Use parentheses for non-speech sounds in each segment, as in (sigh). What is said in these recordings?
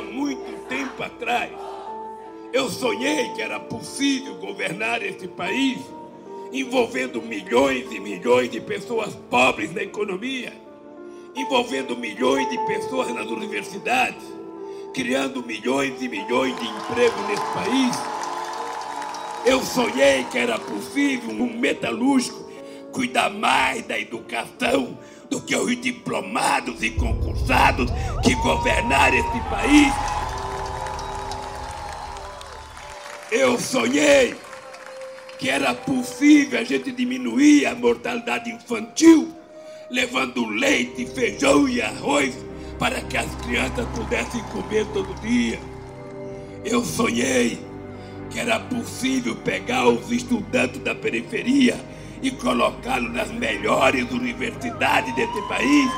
muito tempo atrás, eu sonhei que era possível governar este país envolvendo milhões e milhões de pessoas pobres na economia, envolvendo milhões de pessoas nas universidades, criando milhões e milhões de empregos nesse país. Eu sonhei que era possível um metalúrgico cuidar mais da educação do que os diplomados e concursados que governaram este país. Eu sonhei que era possível a gente diminuir a mortalidade infantil, levando leite, feijão e arroz para que as crianças pudessem comer todo dia. Eu sonhei que era possível pegar os estudantes da periferia e colocá-los nas melhores universidades desse país,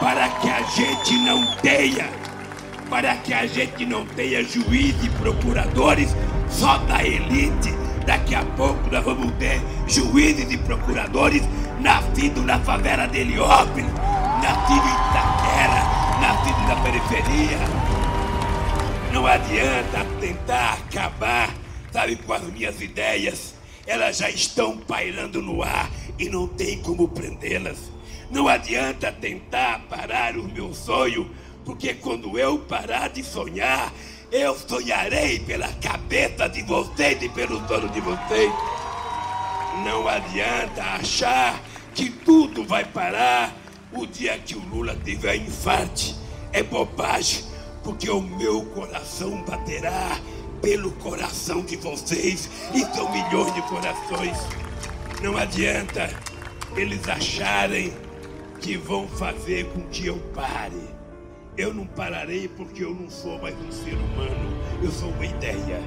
para que a gente não tenha, para que a gente não tenha juízes e procuradores só da elite Daqui a pouco nós vamos ter juízes e procuradores nascidos na favela de Heliópolis, nascidos em Itaquera, nascidos na periferia. Não adianta tentar acabar, sabe, com as minhas ideias. Elas já estão pairando no ar e não tem como prendê-las. Não adianta tentar parar o meu sonho, porque quando eu parar de sonhar, eu sonharei pela cabeça de vocês e pelo sono de vocês. Não adianta achar que tudo vai parar o dia que o Lula tiver infarte. É bobagem, porque o meu coração baterá pelo coração de vocês e são milhões de corações. Não adianta eles acharem que vão fazer com que eu pare. Eu não pararei porque eu não sou mais um ser humano. Eu sou uma ideia.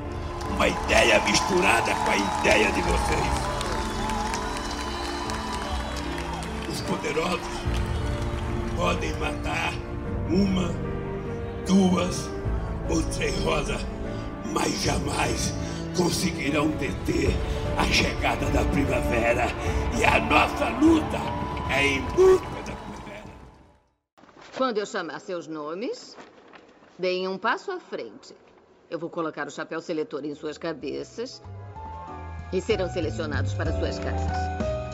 Uma ideia misturada com a ideia de vocês. Os poderosos podem matar uma, duas ou três rosas, mas jamais conseguirão deter a chegada da primavera. E a nossa luta é em busca quando eu chamar seus nomes, deem um passo à frente. Eu vou colocar o chapéu seletor em suas cabeças e serão selecionados para suas casas.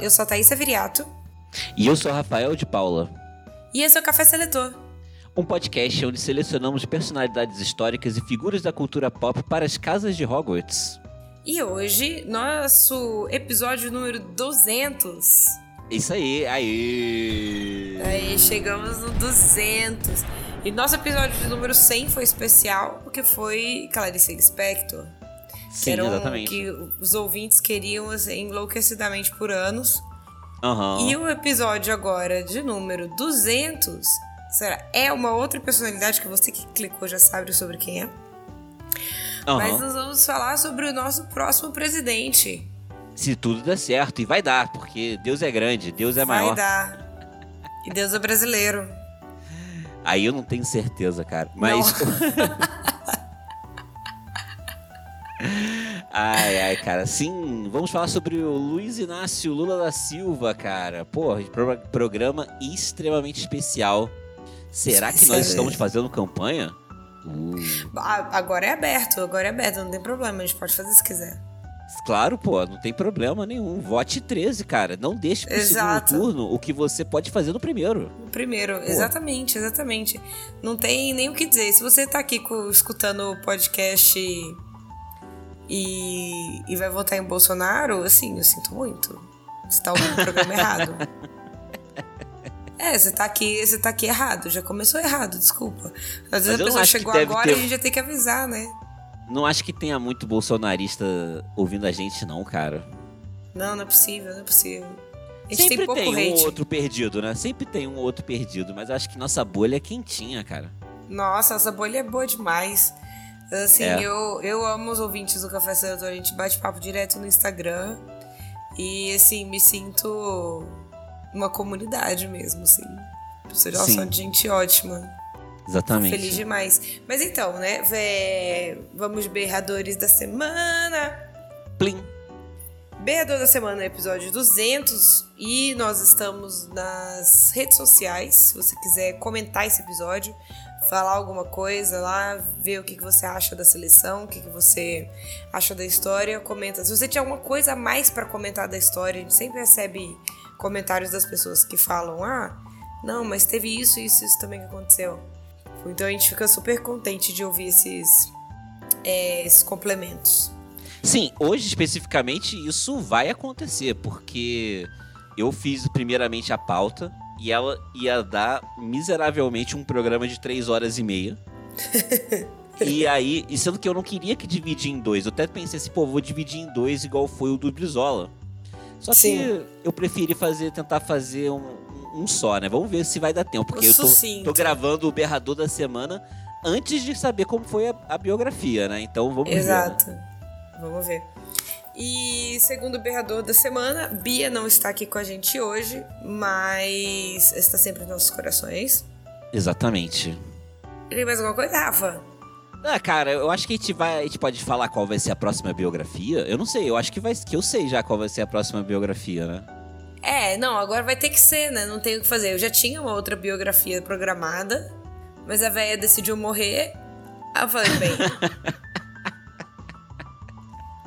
Eu sou a Thaisa Viriato. E eu sou Rafael de Paula. E esse é o Café Seletor. Um podcast onde selecionamos personalidades históricas e figuras da cultura pop para as casas de Hogwarts. E hoje, nosso episódio número 200. Isso aí, aí. Aí, chegamos no 200. E nosso episódio de número 100 foi especial porque foi Clarice Lispector. Sim, eram exatamente. que os ouvintes queriam assim, enlouquecidamente por anos. Uhum. E o episódio agora de número 200 será, é uma outra personalidade que você que clicou já sabe sobre quem é. Uhum. Mas nós vamos falar sobre o nosso próximo presidente. Se tudo der certo, e vai dar, porque Deus é grande, Deus é vai maior. Vai dar. E Deus é brasileiro. Aí eu não tenho certeza, cara. Mas. (laughs) Ai, ai, cara. Sim, vamos falar sobre o Luiz Inácio Lula da Silva, cara. Pô, pro programa extremamente especial. Será que nós estamos fazendo campanha? Uh. Agora é aberto, agora é aberto, não tem problema, a gente pode fazer se quiser. Claro, pô, não tem problema nenhum. Vote 13, cara. Não deixe pro Exato. segundo turno o que você pode fazer no primeiro. No primeiro, pô. exatamente, exatamente. Não tem nem o que dizer. Se você tá aqui escutando o podcast e, e vai votar em Bolsonaro, assim, eu sinto muito. Você tá ouvindo o programa errado. (laughs) É, você tá aqui, você tá aqui errado, já começou errado, desculpa. Às vezes a pessoa chegou agora ter... e a gente já tem que avisar, né? Não acho que tenha muito bolsonarista ouvindo a gente, não, cara. Não, não é possível, não é possível. A gente Sempre tem, tem um hate. outro perdido, né? Sempre tem um outro perdido, mas acho que nossa bolha é quentinha, cara. Nossa, nossa bolha é boa demais. Assim, é. eu, eu amo os ouvintes do Café Senator, a gente bate papo direto no Instagram. E, assim, me sinto uma comunidade mesmo, assim. Vocês já são gente ótima. Exatamente. Feliz demais. Mas então, né? Vé... Vamos berradores da semana. Plim. Berrador da semana, episódio 200. E nós estamos nas redes sociais. Se você quiser comentar esse episódio, falar alguma coisa lá, ver o que, você acha da seleção, o que, que você acha da história, comenta. Se você tiver alguma coisa a mais para comentar da história, a gente sempre recebe comentários das pessoas que falam: ah, não, mas teve isso, isso, isso também que aconteceu. Então a gente fica super contente de ouvir esses, é, esses complementos. Sim, hoje especificamente isso vai acontecer, porque eu fiz primeiramente a pauta e ela ia dar miseravelmente um programa de três horas e meia. (laughs) e aí, e sendo que eu não queria que dividir em dois, eu até pensei assim, pô, vou dividir em dois igual foi o do Brizola. Só Sim. que eu preferi fazer, tentar fazer um, um só, né? Vamos ver se vai dar tempo, porque eu tô, tô, gravando o berrador da semana antes de saber como foi a, a biografia, né? Então vamos Exato. ver. Exato. Né? Vamos ver. E segundo o berrador da semana, Bia não está aqui com a gente hoje, mas está sempre nos nossos corações. Exatamente. Tem mais alguma coisa, Rafa? Ah, cara, eu acho que a gente vai. A gente pode falar qual vai ser a próxima biografia. Eu não sei, eu acho que vai. Que eu sei já qual vai ser a próxima biografia, né? É, não, agora vai ter que ser, né? Não tem o que fazer. Eu já tinha uma outra biografia programada, mas a velha decidiu morrer. Aí eu falei, bem. (laughs)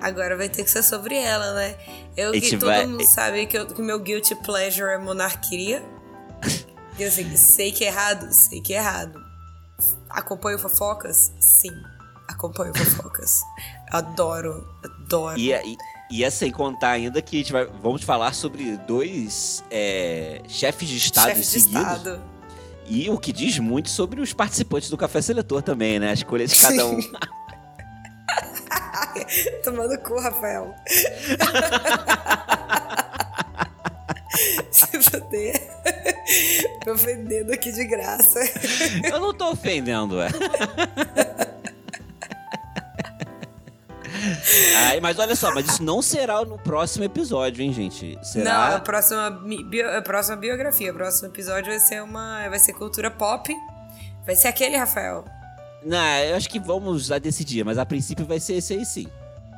agora vai ter que ser sobre ela, né? Eu que todo vai... mundo sabe que, eu, que meu guilty pleasure é monarquia. (laughs) E assim, sei que é errado, sei que é errado. Acompanho fofocas? Sim, acompanho fofocas. (laughs) Adoro, adoro. E, e, e é sem contar ainda que a gente vai, vamos falar sobre dois é, chefes de Estado Chefe seguidos. De estado. E o que diz muito sobre os participantes do Café Seletor também, né? A escolha de cada um. (laughs) (laughs) Tomando cu, Rafael. (laughs) Se fuder. Me ofendendo aqui de graça. Eu não tô ofendendo, ué. Ai, mas olha só, mas isso não será no próximo episódio, hein, gente? Será... Não, a próxima, bio, a próxima biografia. O próximo episódio vai ser uma. Vai ser cultura pop. Vai ser aquele, Rafael. Não, eu acho que vamos a decidir, mas a princípio vai ser esse aí sim.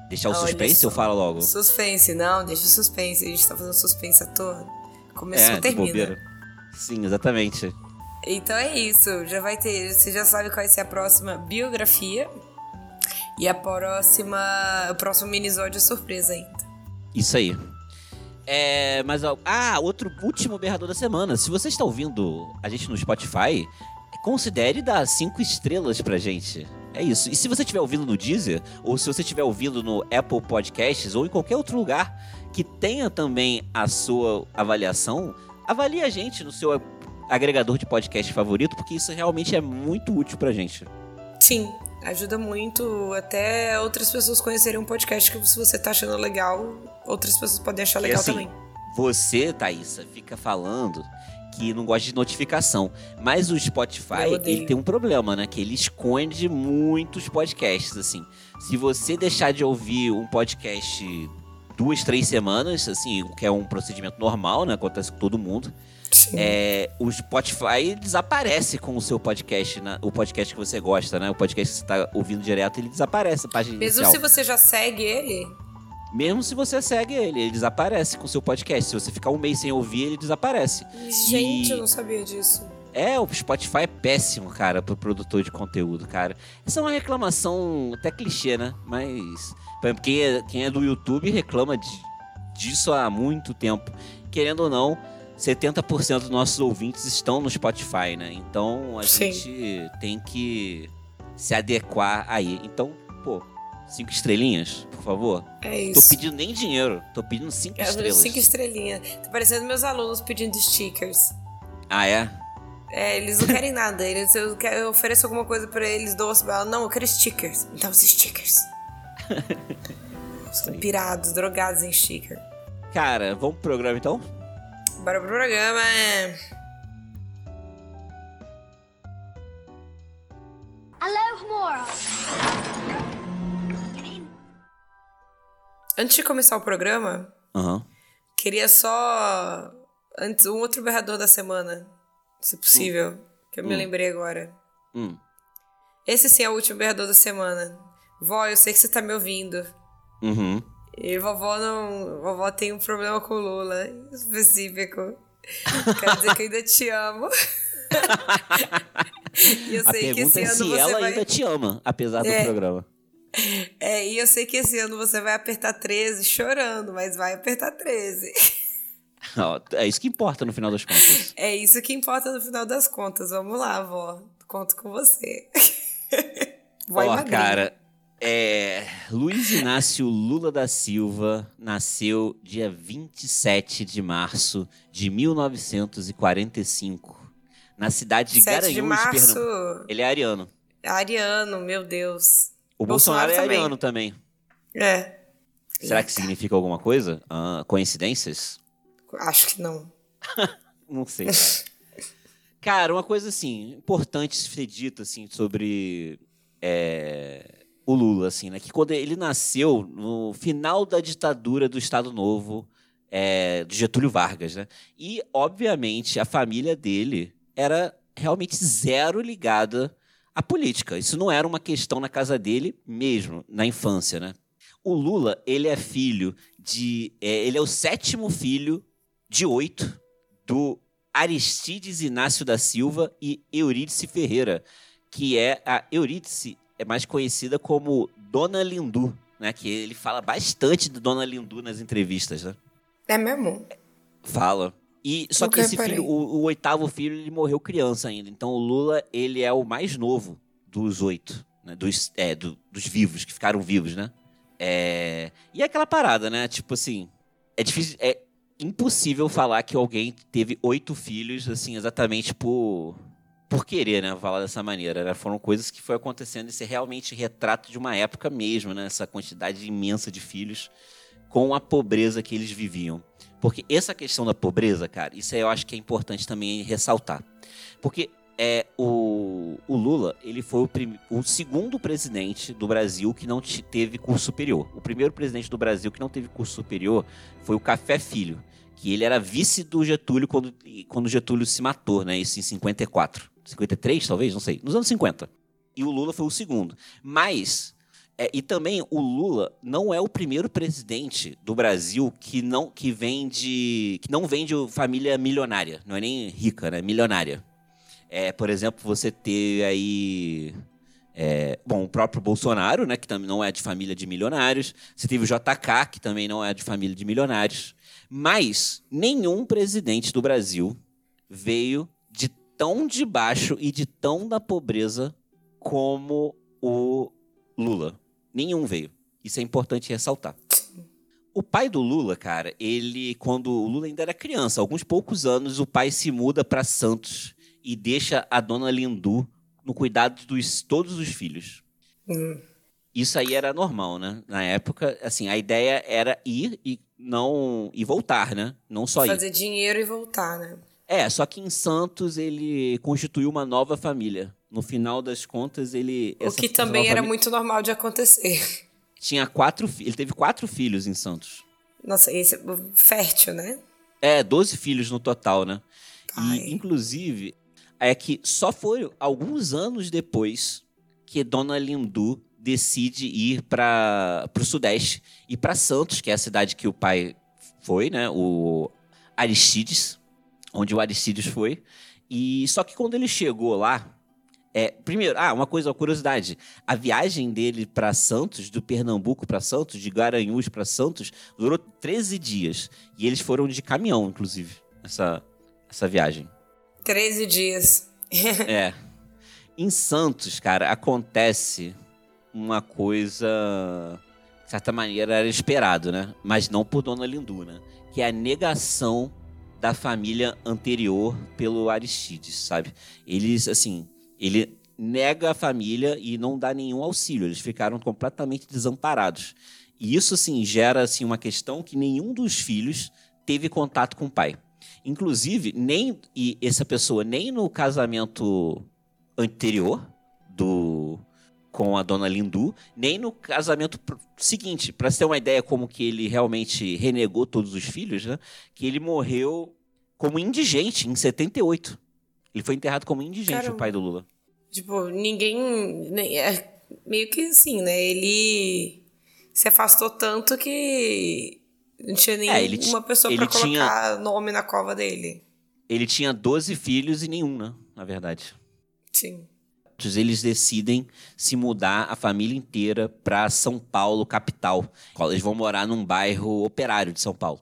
Deixar o Olha suspense só. ou fala logo? Suspense, não, deixa o suspense. A gente tá fazendo suspense à toa. Começou, é, termina. Sim, exatamente. Então é isso, já vai ter. Você já sabe qual vai ser a próxima biografia. E a próxima. O próximo minisódio é surpresa ainda. Isso aí. É, mas ah, outro último berrador da semana. Se você está ouvindo a gente no Spotify, considere dar cinco estrelas pra gente. É isso. E se você estiver ouvindo no Deezer, ou se você estiver ouvindo no Apple Podcasts, ou em qualquer outro lugar que tenha também a sua avaliação, avalie a gente no seu agregador de podcast favorito, porque isso realmente é muito útil pra gente. Sim, ajuda muito até outras pessoas conhecerem um podcast que se você tá achando legal, outras pessoas podem achar legal assim, também. Você, Thaísa, fica falando que não gosta de notificação. Mas o Spotify, ele tem um problema, né? Que ele esconde muitos podcasts, assim. Se você deixar de ouvir um podcast duas, três semanas, assim, que é um procedimento normal, né? Acontece com todo mundo. É, o Spotify desaparece com o seu podcast, né? o podcast que você gosta, né? O podcast que você está ouvindo direto, ele desaparece a página Mesmo inicial. se você já segue ele, mesmo se você segue ele, ele desaparece com o seu podcast. Se você ficar um mês sem ouvir, ele desaparece. Gente, e... eu não sabia disso. É, o Spotify é péssimo, cara, pro produtor de conteúdo, cara. Essa é uma reclamação até clichê, né? Mas, por exemplo, quem é, quem é do YouTube reclama de, disso há muito tempo. Querendo ou não, 70% dos nossos ouvintes estão no Spotify, né? Então a Sim. gente tem que se adequar aí. Então, pô, Cinco estrelinhas, por favor. É isso. Tô pedindo nem dinheiro, tô pedindo cinco é, estrelas. Cinco estrelinhas. Tá parecendo meus alunos pedindo stickers. Ah, é? É, eles não querem nada. Eles, eu, eu ofereço alguma coisa pra eles, doce, não, eu quero stickers. Então, os stickers. (laughs) Pirados, drogados em sticker. Cara, vamos pro programa então? Bora pro programa. Alô, Moral. Antes de começar o programa, uhum. queria só. Antes, um outro berrador da semana. se possível, hum. que eu me hum. lembrei agora. Hum. Esse sim é o último berrador da semana. Vó, eu sei que você tá me ouvindo. Uhum. E vovó não. Vovó tem um problema com Lula específico. (laughs) Quer dizer que eu ainda te amo. (laughs) e eu a sei que esse é ano se ela vai... ainda te ama, apesar é. do programa. É, e eu sei que esse ano você vai apertar 13 chorando, mas vai apertar 13. (laughs) é isso que importa no final das contas. É isso que importa no final das contas. Vamos lá, vó. Conto com você. (laughs) Ó, oh, cara, é, Luiz Inácio Lula da Silva nasceu dia 27 de março de 1945, na cidade de Garanhuns, de março... Pernambuco. Ele é ariano. Ariano, meu Deus. O Bolsonaro, Bolsonaro é também. ariano também. É. Será que significa alguma coisa? Ah, coincidências? Acho que não. (laughs) não sei, cara. (laughs) cara, uma coisa assim, importante ser dita assim, sobre é, o Lula, assim, né? Que quando ele nasceu no final da ditadura do Estado Novo, é, de Getúlio Vargas, né? E, obviamente, a família dele era realmente zero ligada à política. Isso não era uma questão na casa dele mesmo, na infância, né? O Lula, ele é filho de... É, ele é o sétimo filho de oito do Aristides Inácio da Silva e Eurídice Ferreira, que é a Eurídice é mais conhecida como Dona Lindu, né? Que ele fala bastante de Dona Lindu nas entrevistas, né? É mesmo? Fala. E só que esse filho, o, o, oitavo filho, ele morreu criança ainda. Então o Lula, ele é o mais novo dos oito, né? Dos, é, do, dos vivos, que ficaram vivos, né? É... E é aquela parada, né? Tipo assim, é difícil, é impossível falar que alguém teve oito filhos, assim, exatamente por por querer, né? Falar dessa maneira. Né? Foram coisas que foi acontecendo. Esse é realmente retrato de uma época mesmo, né? Essa quantidade imensa de filhos com a pobreza que eles viviam. Porque essa questão da pobreza, cara, isso eu acho que é importante também ressaltar. Porque é, o, o Lula, ele foi o, prim, o segundo presidente do Brasil que não teve curso superior. O primeiro presidente do Brasil que não teve curso superior foi o Café Filho, que ele era vice do Getúlio quando, quando Getúlio se matou, né? Isso em 54. 53, talvez, não sei, nos anos 50. E o Lula foi o segundo. Mas é, e também o Lula não é o primeiro presidente do Brasil que não que vem de que não vem de família milionária, não é nem rica, né? Milionária. É, por exemplo, você ter aí é, bom, o próprio Bolsonaro, né, que também não é de família de milionários. Você teve o JK, que também não é de família de milionários. Mas nenhum presidente do Brasil veio de tão de baixo e de tão da pobreza como o Lula. Nenhum veio. Isso é importante ressaltar. O pai do Lula, cara, ele, quando o Lula ainda era criança, alguns poucos anos, o pai se muda para Santos e deixa a dona Lindu no cuidado dos todos os filhos. Hum. Isso aí era normal, né? Na época, assim, a ideia era ir e não e voltar, né? Não só Fazer ir. Fazer dinheiro e voltar, né? É, só que em Santos ele constituiu uma nova família. No final das contas, ele. O que também era família... muito normal de acontecer. Tinha quatro Ele teve quatro filhos em Santos. Nossa, esse é fértil, né? É, doze filhos no total, né? Pai. E, inclusive, é que só foi alguns anos depois que Dona Lindu decide ir para o Sudeste e para Santos, que é a cidade que o pai foi, né? O Aristides onde o Aristides foi. E só que quando ele chegou lá, é, primeiro, ah, uma coisa, uma curiosidade. A viagem dele para Santos, do Pernambuco para Santos, de Garanhuns para Santos, durou 13 dias. E eles foram de caminhão, inclusive, essa, essa viagem. 13 dias. (laughs) é. Em Santos, cara, acontece uma coisa, de certa maneira, era esperado, né? Mas não por Dona Lindu, né? Que é a negação da família anterior pelo Aristides, sabe? Eles, assim, ele nega a família e não dá nenhum auxílio. Eles ficaram completamente desamparados. E isso, assim, gera assim, uma questão que nenhum dos filhos teve contato com o pai. Inclusive, nem e essa pessoa, nem no casamento anterior do com a dona Lindu, nem no casamento seguinte, para ter uma ideia como que ele realmente renegou todos os filhos, né? Que ele morreu como indigente em 78. Ele foi enterrado como indigente, o pai do Lula. Tipo, ninguém. É, meio que assim, né? Ele se afastou tanto que não tinha nenhuma é, uma pessoa para colocar tinha... nome na cova dele. Ele tinha 12 filhos e nenhum, né? Na verdade. Sim. Eles decidem se mudar a família inteira para São Paulo, capital. Eles vão morar num bairro operário de São Paulo.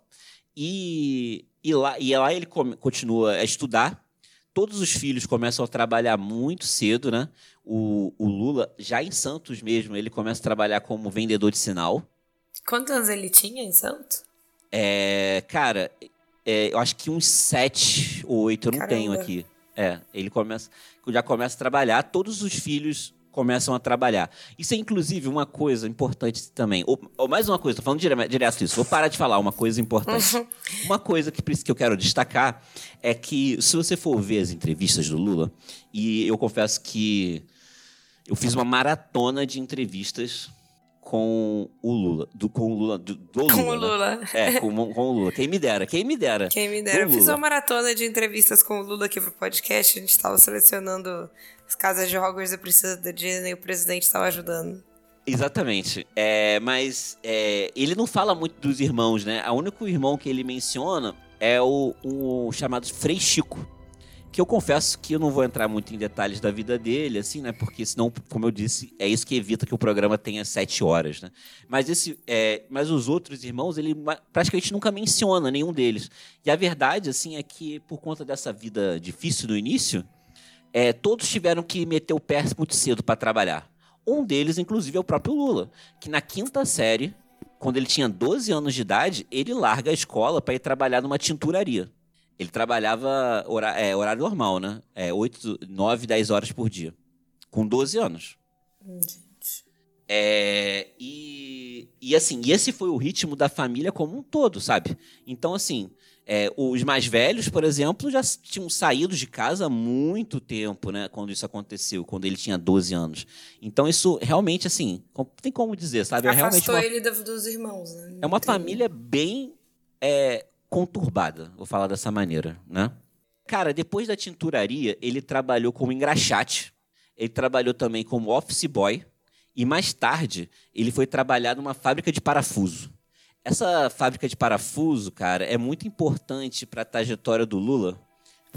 E, e, lá, e lá ele continua a estudar. Todos os filhos começam a trabalhar muito cedo, né? O, o Lula, já em Santos mesmo, ele começa a trabalhar como vendedor de sinal. Quantos anos ele tinha em Santos? É, cara, é, eu acho que uns sete ou oito, eu não Caramba. tenho aqui. É, ele começa, já começa a trabalhar, todos os filhos começam a trabalhar. Isso é, inclusive, uma coisa importante também. Ou, ou mais uma coisa, tô falando dire direto disso. Vou parar de falar uma coisa importante. Uhum. (laughs) Uma coisa que, que eu quero destacar é que, se você for ver as entrevistas do Lula, e eu confesso que eu fiz uma maratona de entrevistas com o Lula. Do, com o Lula. Do, do Lula com o Lula. Né? É, com, com, o Lula. Quem me dera, quem me dera. Quem me dera. Eu fiz uma maratona de entrevistas com o Lula aqui pro podcast. A gente estava selecionando as casas de Hogwarts e Princesa da Disney e o presidente estava ajudando. Exatamente. É, mas é, ele não fala muito dos irmãos, né? O único irmão que ele menciona é o, o chamado Frei Chico que eu confesso que eu não vou entrar muito em detalhes da vida dele, assim, né? Porque senão, como eu disse, é isso que evita que o programa tenha sete horas, né? Mas esse, é, mas os outros irmãos, ele praticamente nunca menciona nenhum deles. E a verdade, assim, é que por conta dessa vida difícil no início, é, todos tiveram que meter o pé muito cedo para trabalhar. Um deles, inclusive, é o próprio Lula, que na quinta série, quando ele tinha 12 anos de idade, ele larga a escola para ir trabalhar numa tinturaria. Ele trabalhava horário, é, horário normal, né? É, 8, 9, 10 horas por dia. Com 12 anos. Gente. É, e, e assim, e esse foi o ritmo da família como um todo, sabe? Então, assim, é, os mais velhos, por exemplo, já tinham saído de casa há muito tempo, né? Quando isso aconteceu, quando ele tinha 12 anos. Então, isso realmente, assim, tem como dizer, sabe? É Afastou uma, ele dos irmãos, né? É uma família bem é, conturbada, vou falar dessa maneira, né? Cara, depois da tinturaria, ele trabalhou como engraxate, ele trabalhou também como office boy e mais tarde ele foi trabalhar numa fábrica de parafuso. Essa fábrica de parafuso, cara, é muito importante para a trajetória do Lula.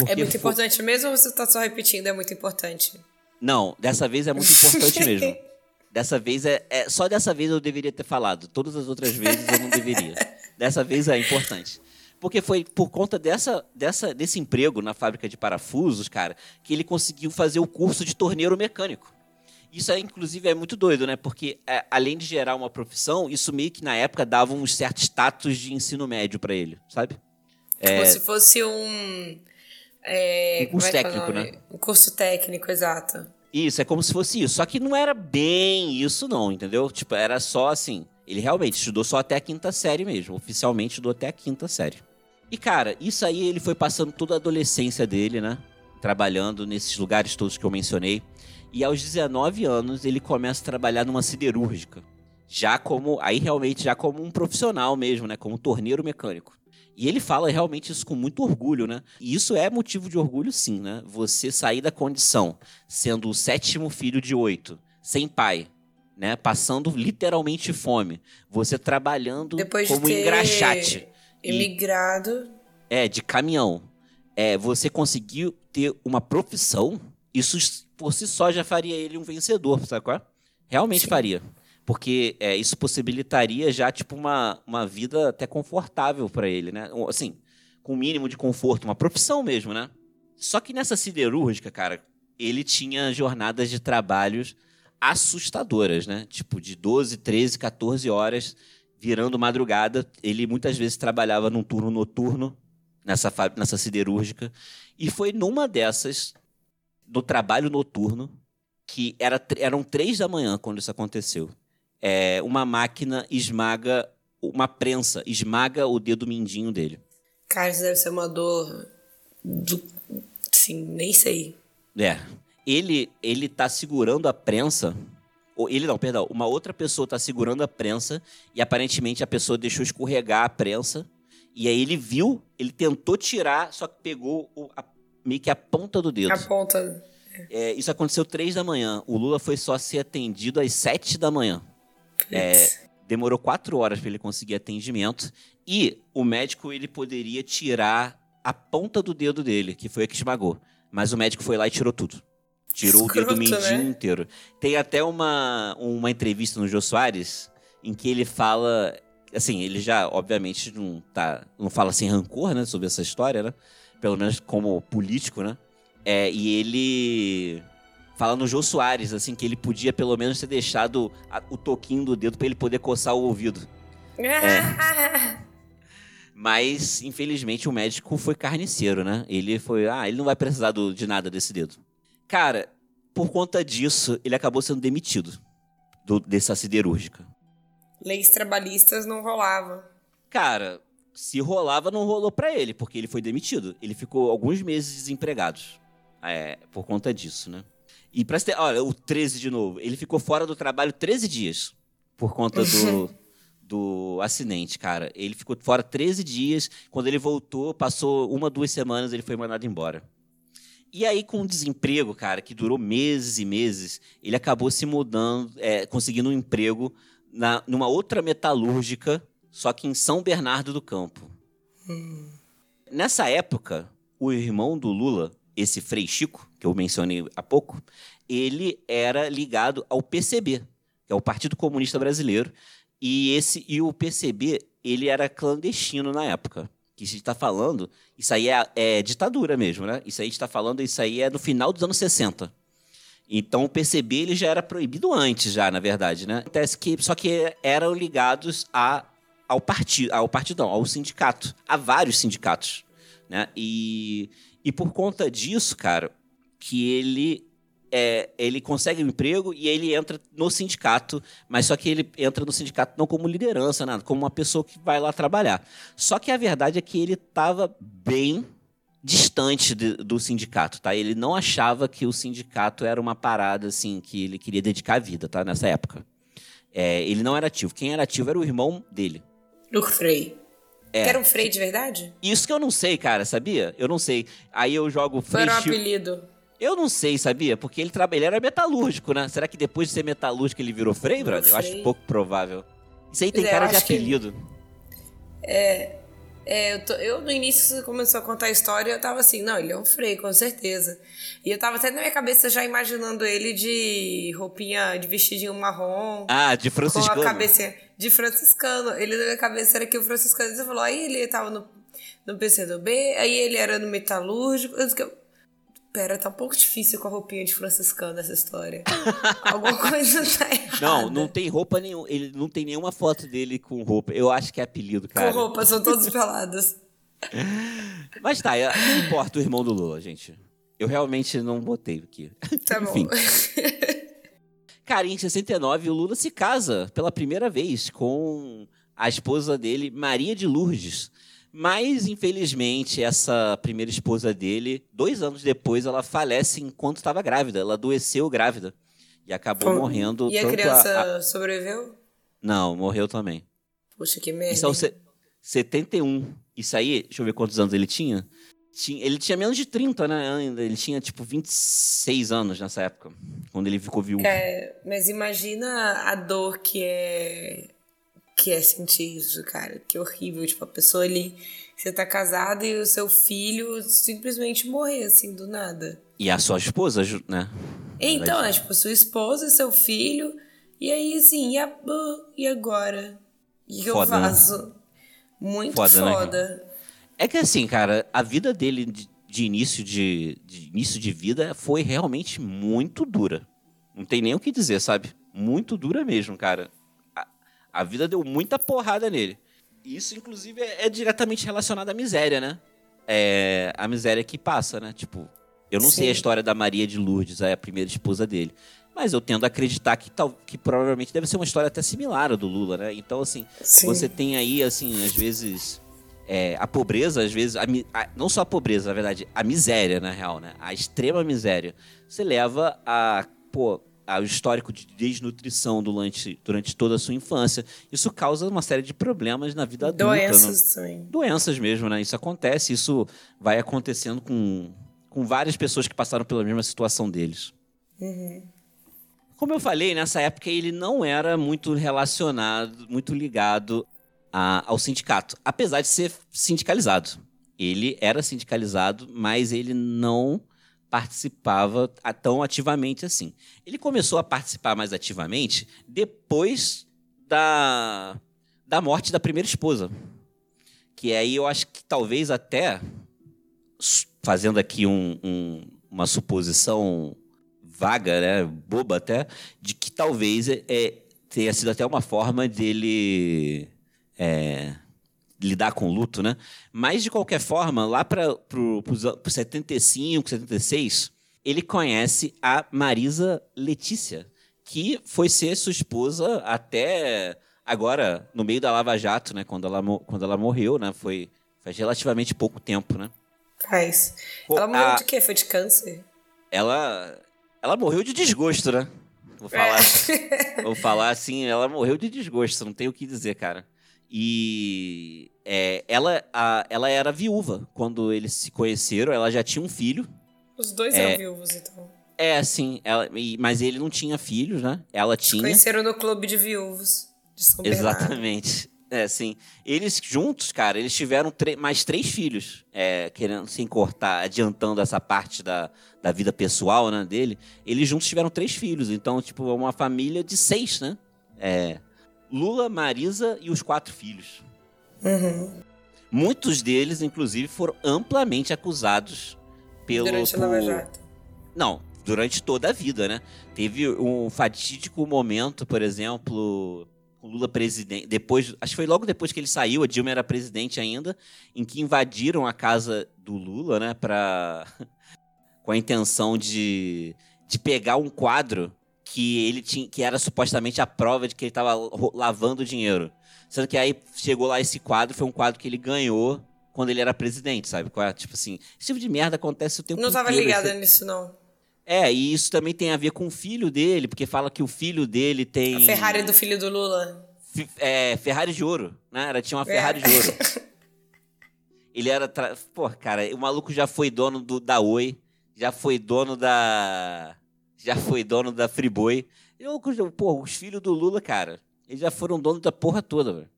É muito foi... importante, mesmo você está só repetindo, é muito importante. Não, dessa vez é muito importante mesmo. (laughs) Dessa vez é, é, Só dessa vez eu deveria ter falado. Todas as outras vezes eu não deveria. Dessa vez é importante. Porque foi por conta dessa, dessa, desse emprego na fábrica de parafusos, cara, que ele conseguiu fazer o curso de torneiro mecânico. Isso aí, inclusive, é muito doido, né? Porque, é, além de gerar uma profissão, isso meio que na época dava um certo status de ensino médio para ele, sabe? É... Como se fosse um. É, um curso é, é técnico, né? Um curso técnico, exato. Isso, é como se fosse isso. Só que não era bem isso, não, entendeu? Tipo, era só assim. Ele realmente estudou só até a quinta série mesmo. Oficialmente estudou até a quinta série. E, cara, isso aí ele foi passando toda a adolescência dele, né? Trabalhando nesses lugares todos que eu mencionei. E aos 19 anos ele começa a trabalhar numa siderúrgica. Já como. Aí realmente, já como um profissional mesmo, né? Como torneiro mecânico. E ele fala realmente isso com muito orgulho, né? E isso é motivo de orgulho, sim, né? Você sair da condição, sendo o sétimo filho de oito, sem pai, né? Passando literalmente fome. Você trabalhando Depois como ter engraxate. Imigrado. E, é, de caminhão. É, você conseguiu ter uma profissão, isso por si só já faria ele um vencedor, sabe qual? Realmente Sim. faria. Porque é, isso possibilitaria já, tipo, uma, uma vida até confortável para ele, né? Assim, com o mínimo de conforto, uma profissão mesmo, né? Só que nessa siderúrgica, cara, ele tinha jornadas de trabalhos assustadoras, né? Tipo, de 12, 13, 14 horas, virando madrugada. Ele muitas vezes trabalhava num turno noturno, nessa, nessa siderúrgica. E foi numa dessas, no trabalho noturno, que era, eram três da manhã quando isso aconteceu. É, uma máquina esmaga, uma prensa esmaga o dedo mindinho dele. Cara, isso deve ser uma dor do... Sim, nem sei. É, ele ele tá segurando a prensa. Ele não, perdão. Uma outra pessoa está segurando a prensa e aparentemente a pessoa deixou escorregar a prensa. E aí ele viu, ele tentou tirar, só que pegou o, a, meio que a ponta do dedo. A ponta. É, isso aconteceu três da manhã. O Lula foi só ser atendido às sete da manhã. É, demorou quatro horas para ele conseguir atendimento. E o médico ele poderia tirar a ponta do dedo dele, que foi a que esmagou. Mas o médico foi lá e tirou tudo. Tirou Escroto, o dedo mindinho né? inteiro. Tem até uma, uma entrevista no Jô Soares em que ele fala. Assim, ele já, obviamente, não, tá, não fala sem rancor, né, sobre essa história, né? Pelo menos como político, né? É, e ele fala no Jô Soares, assim, que ele podia pelo menos ter deixado a, o toquinho do dedo para ele poder coçar o ouvido. É. (laughs) Mas, infelizmente, o médico foi carniceiro, né? Ele foi, ah, ele não vai precisar do, de nada desse dedo. Cara, por conta disso, ele acabou sendo demitido do, dessa siderúrgica. Leis trabalhistas não rolavam. Cara, se rolava, não rolou para ele, porque ele foi demitido. Ele ficou alguns meses desempregado. É, por conta disso, né? E pra ter, olha, o 13 de novo. Ele ficou fora do trabalho 13 dias por conta do, (laughs) do acidente, cara. Ele ficou fora 13 dias. Quando ele voltou, passou uma, duas semanas, ele foi mandado embora. E aí, com o desemprego, cara, que durou meses e meses, ele acabou se mudando, é, conseguindo um emprego na, numa outra metalúrgica, só que em São Bernardo do Campo. Hum. Nessa época, o irmão do Lula, esse Frei Chico, que eu mencionei há pouco, ele era ligado ao PCB, que é o Partido Comunista Brasileiro, e esse e o PCB, ele era clandestino na época. Que gente está falando, isso aí é, é, ditadura mesmo, né? Isso aí está falando, isso aí é no final dos anos 60. Então o PCB ele já era proibido antes, já, na verdade, né? Acontece que, só que eram ligados a, ao partido, ao partidão, ao sindicato, a vários sindicatos, né? E, e por conta disso, cara, que ele é, ele consegue um emprego e ele entra no sindicato, mas só que ele entra no sindicato não como liderança, nada, como uma pessoa que vai lá trabalhar. Só que a verdade é que ele estava bem distante de, do sindicato, tá? Ele não achava que o sindicato era uma parada assim que ele queria dedicar a vida, tá? Nessa época, é, ele não era ativo. Quem era ativo era o irmão dele. O Frei. É. Que era um Frei de verdade? Isso que eu não sei, cara, sabia? Eu não sei. Aí eu jogo Frei. Foi um apelido. Eu não sei, sabia? Porque ele, ele era metalúrgico, né? Será que depois de ser metalúrgico ele virou Frei, brother? Eu acho pouco provável. Isso aí tem é, cara de apelido. Que... É. É, eu, tô, eu, no início, começou a contar a história, eu tava assim, não, ele é um Frei, com certeza. E eu tava até na minha cabeça já imaginando ele de roupinha, de vestidinho marrom. Ah, de franciscano. Com a cabeça de franciscano. Ele na minha cabeça era que o franciscano, você falou, aí ele tava no, no PCdoB, aí ele era no metalúrgico. Eu Pera, tá um pouco difícil com a roupinha de franciscano essa história. (laughs) Alguma coisa tá errada. Não, não tem roupa nenhuma. Ele não tem nenhuma foto dele com roupa. Eu acho que é apelido, cara. Com roupa, são todos pelados. (laughs) Mas tá, não importa o irmão do Lula, gente. Eu realmente não botei aqui. Tá Enfim. bom. (laughs) cara, em 69, o Lula se casa pela primeira vez com a esposa dele, Maria de Lourdes mas, infelizmente, essa primeira esposa dele, dois anos depois, ela falece enquanto estava grávida. Ela adoeceu grávida. E acabou morrendo. E a criança a, a... sobreviveu? Não, morreu também. Puxa, que merda. Isso é o se... 71. Isso aí, deixa eu ver quantos anos ele tinha. tinha. Ele tinha menos de 30, né? Ainda. Ele tinha, tipo, 26 anos nessa época. Quando ele ficou viúvo. É, mas imagina a dor que é que é sentir isso, cara. Que horrível. Tipo, a pessoa ali. Você tá casado e o seu filho simplesmente morrer, assim, do nada. E a sua esposa, né? Então, é tipo, sua esposa, seu filho. E aí, assim, e, a, e agora? O que eu né? faço? Né? Muito foda. Né, foda. Né? É que assim, cara, a vida dele de, de início de, de início de vida foi realmente muito dura. Não tem nem o que dizer, sabe? Muito dura mesmo, cara. A vida deu muita porrada nele. Isso, inclusive, é, é diretamente relacionado à miséria, né? É a miséria que passa, né? Tipo, eu não Sim. sei a história da Maria de Lourdes, a primeira esposa dele. Mas eu tendo a acreditar que, tal, que provavelmente deve ser uma história até similar à do Lula, né? Então, assim, Sim. você tem aí, assim, às vezes. É, a pobreza, às vezes, a, a, não só a pobreza, na verdade, a miséria, na real, né? A extrema miséria. Você leva a, pô, o histórico de desnutrição durante, durante toda a sua infância. Isso causa uma série de problemas na vida adulta. Doenças também. Doenças mesmo, né? Isso acontece, isso vai acontecendo com, com várias pessoas que passaram pela mesma situação deles. Uhum. Como eu falei, nessa época ele não era muito relacionado, muito ligado a, ao sindicato, apesar de ser sindicalizado. Ele era sindicalizado, mas ele não participava tão ativamente assim. Ele começou a participar mais ativamente depois da, da morte da primeira esposa. Que aí eu acho que talvez até, fazendo aqui um, um, uma suposição vaga, né, boba até, de que talvez é, tenha sido até uma forma dele é, lidar com o luto, né? Mas, de qualquer forma, lá para os 75, 76, ele conhece a Marisa Letícia, que foi ser sua esposa até agora, no meio da Lava Jato, né? Quando ela, quando ela morreu, né? Foi faz relativamente pouco tempo, né? Faz. Ela morreu a... de quê? Foi de câncer? Ela, ela morreu de desgosto, né? Vou falar, é. (laughs) vou falar assim, ela morreu de desgosto, não tenho o que dizer, cara. E é, ela, a, ela era viúva quando eles se conheceram, ela já tinha um filho. Os dois é, eram viúvos, então. É, sim, ela, mas ele não tinha filhos, né? Ela tinha. Se conheceram no clube de viúvos de São Exatamente. É, sim. Eles juntos, cara, eles tiveram mais três filhos, é, querendo se cortar, adiantando essa parte da, da vida pessoal, né, dele. Eles juntos tiveram três filhos, então, tipo, é uma família de seis, né? É, Lula, Marisa e os quatro filhos. Uhum. Muitos deles, inclusive, foram amplamente acusados pelo. Durante por... Lava Jato. Não, durante toda a vida, né? Teve um fatídico momento, por exemplo, o Lula presidente, depois, acho que foi logo depois que ele saiu, a Dilma era presidente ainda, em que invadiram a casa do Lula, né, para (laughs) com a intenção de, de pegar um quadro que ele tinha, que era supostamente a prova de que ele estava lavando dinheiro. Sendo que aí chegou lá esse quadro, foi um quadro que ele ganhou quando ele era presidente, sabe? É, tipo assim, esse tipo de merda acontece o tempo não inteiro. Não tava ligada nisso, não. É, e isso também tem a ver com o filho dele, porque fala que o filho dele tem. A Ferrari do filho do Lula. é, Ferrari de ouro, né? Ela tinha uma Ferrari é. de ouro. (laughs) Ele era. Tra... Pô, cara, o maluco já foi dono do, da Oi, já foi dono da já foi dono da Friboi. Eu, pô, os filhos do Lula, cara, eles já foram dono da porra toda, velho.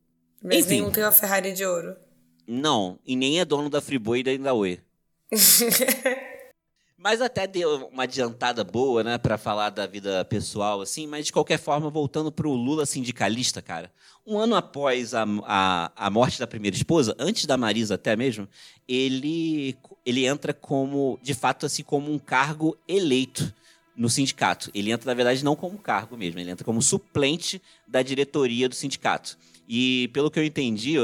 Mas Enfim, nenhum tem uma Ferrari de ouro. Não, e nem é dono da Friboi e da Oi. (laughs) mas até deu uma adiantada boa, né, para falar da vida pessoal, assim. Mas de qualquer forma, voltando pro Lula sindicalista, cara. Um ano após a, a, a morte da primeira esposa, antes da Marisa até mesmo, ele, ele entra como, de fato, assim, como um cargo eleito no sindicato. Ele entra, na verdade, não como cargo mesmo, ele entra como suplente da diretoria do sindicato. E, pelo que eu entendi,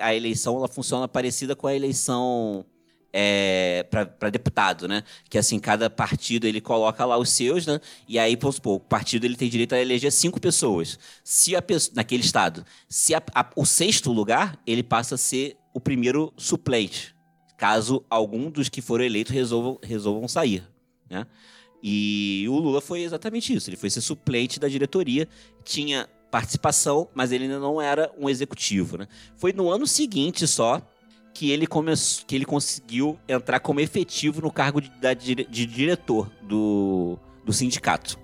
a eleição ela funciona parecida com a eleição é, para deputado, né? Que assim, cada partido ele coloca lá os seus, né? E aí, vamos supor, o partido ele tem direito a eleger cinco pessoas. Se a pessoa, naquele estado, se a, a, o sexto lugar, ele passa a ser o primeiro suplente, caso algum dos que foram eleitos resolvam, resolvam sair, né? E o Lula foi exatamente isso. Ele foi ser suplente da diretoria, tinha participação, mas ele ainda não era um executivo. Né? Foi no ano seguinte só que ele, começou, que ele conseguiu entrar como efetivo no cargo de, de, diretor do, do sindicato,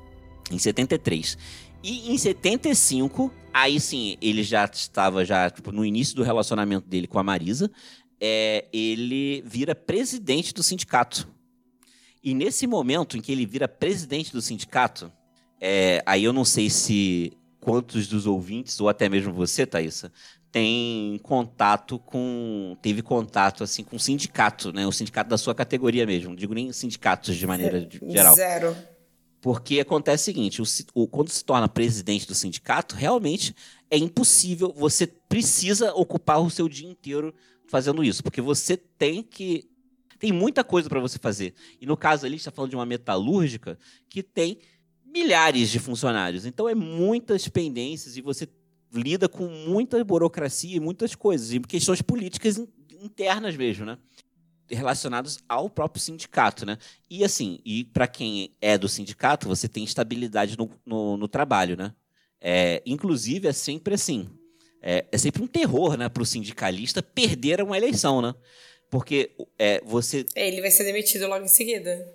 em 73. E em 75, aí sim, ele já estava já tipo, no início do relacionamento dele com a Marisa, é, ele vira presidente do sindicato. E nesse momento em que ele vira presidente do sindicato, é, aí eu não sei se quantos dos ouvintes, ou até mesmo você, Thaisa, tem contato com. teve contato assim com o sindicato, né? O sindicato da sua categoria mesmo. Não digo nem sindicatos de maneira geral. Zero. Porque acontece o seguinte: o, o, quando se torna presidente do sindicato, realmente é impossível, você precisa ocupar o seu dia inteiro fazendo isso. Porque você tem que tem muita coisa para você fazer. E no caso ali, está falando de uma metalúrgica que tem milhares de funcionários. Então é muitas pendências e você lida com muita burocracia e muitas coisas, e questões políticas internas mesmo, né? Relacionadas ao próprio sindicato, né? E assim, e para quem é do sindicato, você tem estabilidade no, no, no trabalho, né? É, inclusive, é sempre assim. É, é sempre um terror né, para o sindicalista perder uma eleição, né? Porque é, você. Ele vai ser demitido logo em seguida.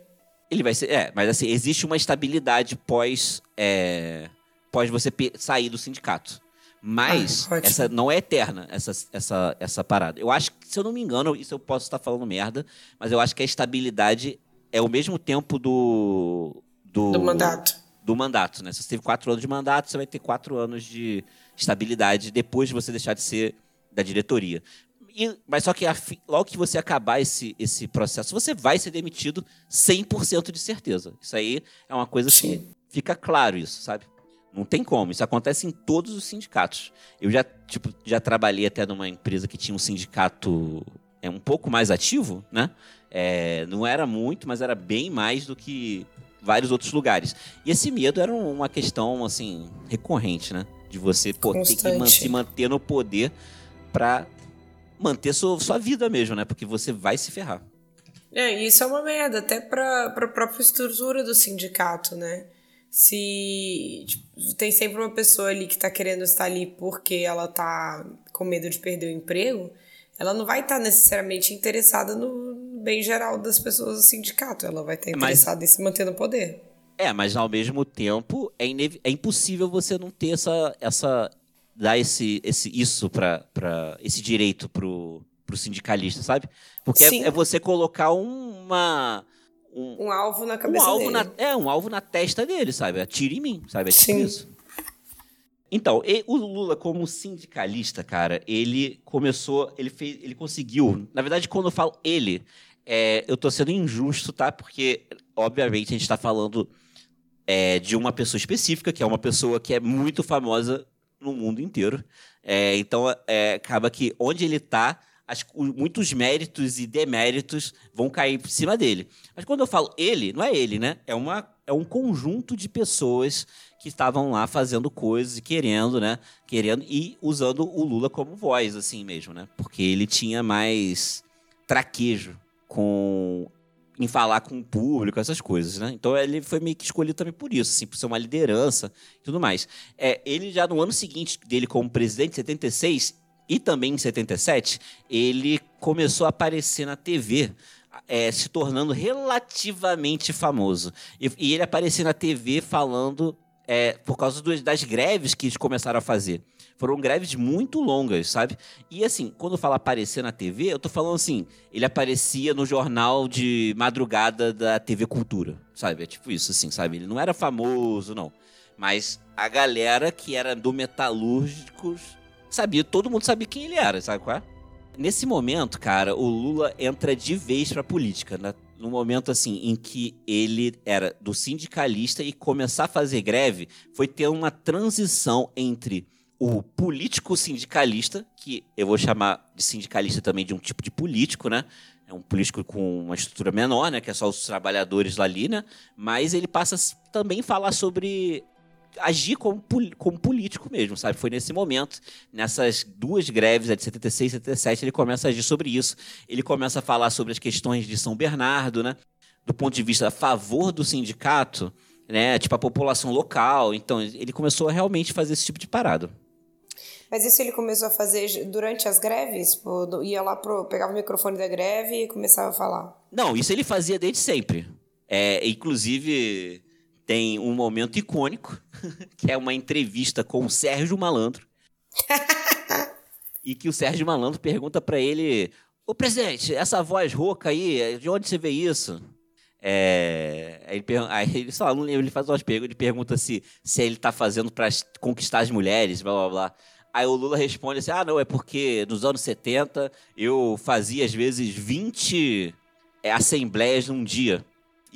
Ele vai ser. É, mas assim, existe uma estabilidade pós. É, pós você sair do sindicato. Mas ah, essa não é eterna, essa, essa, essa parada. Eu acho que, se eu não me engano, isso eu posso estar falando merda, mas eu acho que a estabilidade é o mesmo tempo do. Do, do mandato. Do mandato, né? Se você teve quatro anos de mandato, você vai ter quatro anos de estabilidade depois de você deixar de ser da diretoria. E, mas só que a, logo que você acabar esse, esse processo, você vai ser demitido 100% de certeza. Isso aí é uma coisa Sim. que fica claro isso, sabe? Não tem como. Isso acontece em todos os sindicatos. Eu já, tipo, já trabalhei até numa empresa que tinha um sindicato é, um pouco mais ativo, né? É, não era muito, mas era bem mais do que vários outros lugares. E esse medo era uma questão, assim, recorrente, né? De você pô, ter que se manter no poder para manter sua, sua vida mesmo, né? Porque você vai se ferrar. É, isso é uma merda, até para a própria estrutura do sindicato, né? se tipo, tem sempre uma pessoa ali que tá querendo estar ali porque ela tá com medo de perder o emprego, ela não vai estar tá necessariamente interessada no bem geral das pessoas do sindicato, ela vai estar tá interessada mas, em se manter no poder. É, mas ao mesmo tempo é, é impossível você não ter essa essa dar esse, esse isso para esse direito pro, pro sindicalista, sabe? Porque é, é, você colocar uma um, um alvo na cabeça um alvo dele. Na, é, um alvo na testa dele, sabe? Atire em mim, sabe? É tipo Sim. isso. Então, o Lula, como sindicalista, cara, ele começou, ele fez, ele conseguiu. Na verdade, quando eu falo ele, é, eu tô sendo injusto, tá? Porque, obviamente, a gente tá falando é, de uma pessoa específica, que é uma pessoa que é muito famosa no mundo inteiro. É, então, é, acaba que onde ele tá, as, muitos méritos e deméritos vão cair por cima dele. Mas quando eu falo ele, não é ele, né? É, uma, é um conjunto de pessoas que estavam lá fazendo coisas e querendo, né? Querendo e usando o Lula como voz, assim mesmo, né? Porque ele tinha mais traquejo com em falar com o público, essas coisas, né? Então ele foi meio que escolhido também por isso, assim, por ser uma liderança e tudo mais. É, ele já no ano seguinte dele como presidente, 76, e também em 77, ele começou a aparecer na TV, é, se tornando relativamente famoso. E, e, ele aparecia na TV falando é, por causa dos, das greves que eles começaram a fazer. Foram greves muito longas, sabe? E assim, quando eu falo aparecer na TV, eu tô falando assim, ele aparecia no jornal de madrugada da TV Cultura, sabe? É tipo isso, assim, sabe? Ele não era famoso, não. Mas a galera que era do Metalúrgicos sabia, todo mundo sabia quem ele era, sabe qual é? Nesse momento, cara, o Lula entra de vez pra política, né? No momento assim em que ele era do sindicalista e começar a fazer greve, foi ter uma transição entre o político sindicalista, que eu vou chamar de sindicalista também de um tipo de político, né? É um político com uma estrutura menor, né? Que é só os trabalhadores lá ali, né? Mas ele passa a também falar sobre agir como, como político mesmo, sabe? Foi nesse momento, nessas duas greves, a de 76 e 77, ele começa a agir sobre isso. Ele começa a falar sobre as questões de São Bernardo, né? Do ponto de vista a favor do sindicato, né? Tipo, a população local. Então, ele começou a realmente fazer esse tipo de parada. Mas isso ele começou a fazer durante as greves? Ia lá, pro, pegava o microfone da greve e começava a falar? Não, isso ele fazia desde sempre. É, inclusive, tem um momento icônico, (laughs) que é uma entrevista com o Sérgio Malandro. (laughs) e que o Sérgio Malandro pergunta para ele: Ô presidente, essa voz rouca aí, de onde você vê isso? É, aí ele, aí ele, sei lá, não lembro, ele faz umas perguntas, ele pergunta se, se ele tá fazendo para conquistar as mulheres, blá blá blá. Aí o Lula responde assim: ah, não, é porque nos anos 70 eu fazia às vezes 20 é, assembleias num dia.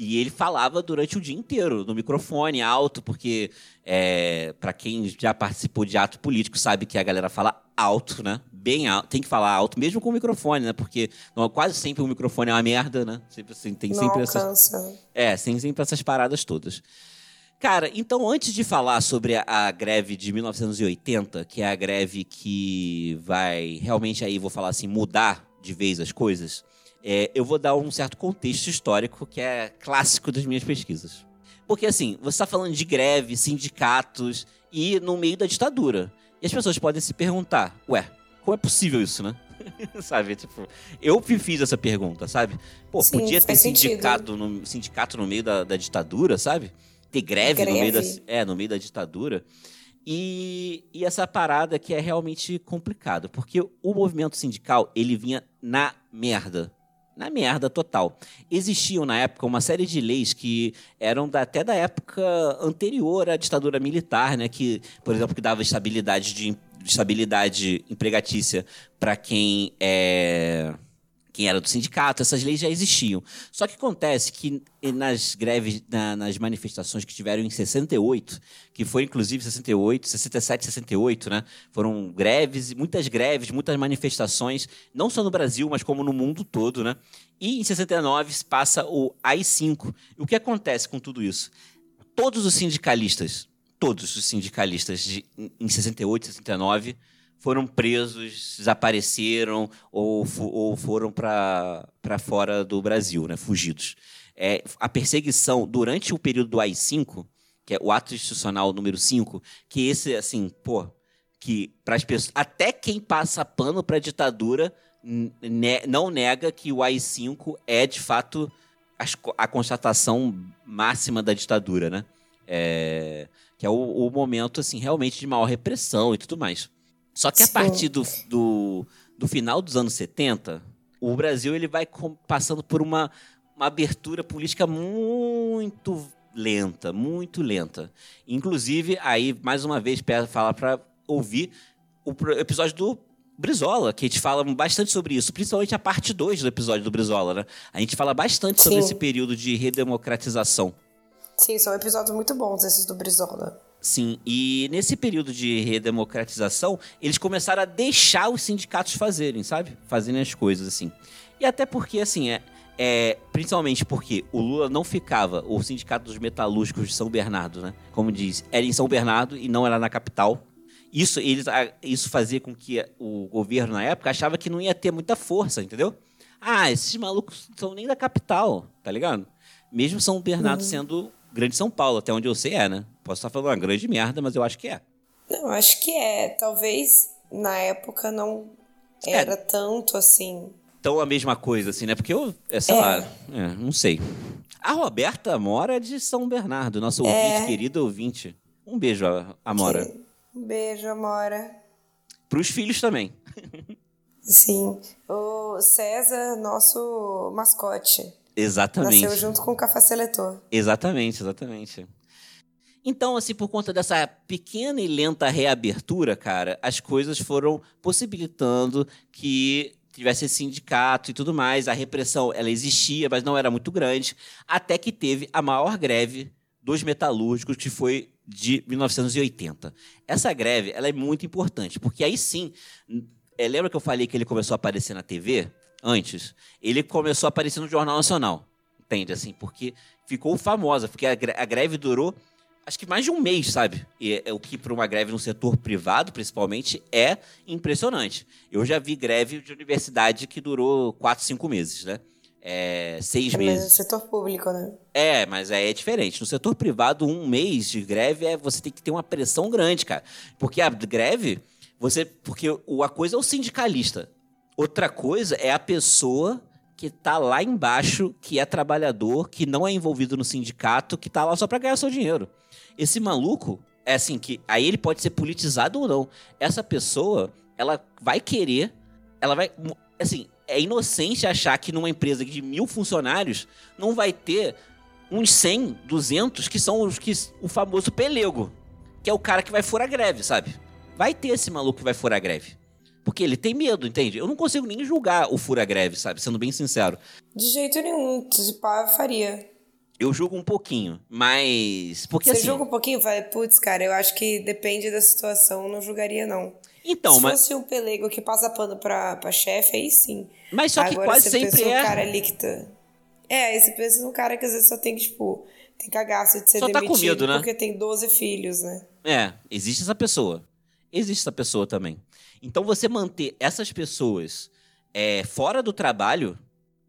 E ele falava durante o dia inteiro, no microfone, alto, porque é, para quem já participou de ato político sabe que a galera fala alto, né? Bem alto, tem que falar alto, mesmo com o microfone, né? Porque não, quase sempre o microfone é uma merda, né? Sempre assim, tem não sempre alcança. essas. É, tem sempre essas paradas todas. Cara, então antes de falar sobre a, a, greve de 1980, que é a greve que vai realmente aí, vou falar assim, mudar de vez as coisas, é, eu vou dar um certo contexto histórico que é clássico das minhas pesquisas. Porque, assim, você está falando de greve, sindicatos e no meio da ditadura. E as pessoas podem se perguntar: ué, como é possível isso, né? (laughs) sabe? Tipo, eu fiz essa pergunta, sabe? Pô, Sim, podia ter sindicato no, sindicato no meio da, da ditadura, sabe? Ter greve, greve, No, meio da, é, no meio da ditadura. E, e essa parada que é realmente complicado, porque o movimento sindical, ele vinha na merda na merda total. Existiam na época uma série de leis que eram da, até da época anterior à ditadura militar, né? Que, por exemplo, que dava estabilidade de estabilidade empregatícia para quem é quem era do sindicato, essas leis já existiam. Só que acontece que nas greves, na, nas manifestações que tiveram em 68, que foi inclusive 68, 67, 68, né? Foram greves, muitas greves, muitas manifestações, não só no Brasil, mas como no mundo todo, né? E em 69 passa o AI-5. O que acontece com tudo isso? Todos os sindicalistas, todos os sindicalistas de, em 68, 69 foram presos, desapareceram ou, ou foram para fora do Brasil, né, fugidos. É, a perseguição durante o período do AI-5, que é o ato institucional número 5, que esse, assim, pô, que para as pessoas, até quem passa pano para a ditadura ne, não nega que o AI-5 é, de fato, a, a, constatação máxima da ditadura, né? É, que é o, o momento, assim, realmente de maior repressão e tudo mais. Só que a partir do, do, do, final dos anos 70, o Brasil ele vai passando por uma, uma abertura política muito lenta, muito lenta. Inclusive, aí, mais uma vez, peço falar para ouvir o episódio do Brizola, que a gente fala bastante sobre isso, principalmente a parte 2 do episódio do Brizola, né? A gente fala bastante sobre Sim. esse período de redemocratização. Sim, são episódios muito bons esses do Brizola. Sim, e nesse período de redemocratização, eles começaram a deixar os sindicatos fazerem, sabe? Fazerem as coisas, assim. E até porque, assim, é, é, principalmente porque o Lula não ficava, o Sindicato dos Metalúrgicos de São Bernardo, né? Como diz, era em São Bernardo e não era na capital. Isso, eles, isso fazia com que o governo, na época, achava que não ia ter muita força, entendeu? Ah, esses malucos não são nem da capital, tá ligado? Mesmo São Bernardo uhum. sendo Grande São Paulo, até onde eu sei é, né? Posso estar falando uma grande merda, mas eu acho que é. Não, acho que é. Talvez na época não é. era é. tanto assim. Tão a mesma coisa, assim, né? Porque eu, é, sei é. lá, é, não sei. A Roberta Mora é de São Bernardo, nosso é. ouvinte, querido ouvinte. Um beijo, Amora. Um beijo, Amora. Para os filhos também. (laughs) Sim. O César, nosso mascote. Exatamente. Nasceu junto com o café seletor. Exatamente, exatamente. Então, assim, por conta dessa pequena e lenta reabertura, cara, as coisas foram possibilitando que tivesse sindicato e tudo mais. A repressão, ela existia, mas não era muito grande, até que teve a maior greve dos metalúrgicos, que foi de 1980. Essa greve, ela é muito importante, porque aí sim, é, lembra que eu falei que ele começou a aparecer na TV? antes, ele começou a aparecer no Jornal Nacional. Entende? Assim, porque ficou famosa, porque a, greve durou acho que mais de um mês, sabe? E é, o que para uma greve no setor privado, principalmente, é impressionante. Eu já vi greve de universidade que durou quatro, cinco meses, né? É, seis é, meses. Mas no setor público, né? É, mas é, é diferente. No setor privado, um mês de greve é você tem que ter uma pressão grande, cara. Porque a greve, você. Porque a coisa é o sindicalista. Outra coisa é a pessoa que está lá embaixo, que é trabalhador, que não é envolvido no sindicato, que está lá só para ganhar seu dinheiro. Esse maluco, é assim, que aí ele pode ser politizado ou não. Essa pessoa, ela vai querer, ela vai. Assim, é inocente achar que numa empresa de mil funcionários não vai ter uns 100, 200 que são os que o famoso pelego, que é o cara que vai furar greve, sabe? Vai ter esse maluco que vai furar greve. Porque ele tem medo, entende? Eu não consigo nem julgar o fura greve, sabe? Sendo bem sincero. De jeito nenhum. Se pá, faria. Eu julgo um pouquinho, mas. Porque Você assim... julga um pouquinho? Vai, putz, cara, eu acho que depende da situação, não julgaria, não. Então, se mas. fosse um pelego que passa pano pra, pra chefe, aí sim. Mas só que Agora, quase sempre é. Um cara ali que tá... É, aí você pensa num cara que às vezes só tem que, tipo, tem cagaço de ser só demitido tá com medo, né? porque tem 12 filhos, né? É, existe essa pessoa. Existe essa pessoa também. Então, você manter essas pessoas é, fora do trabalho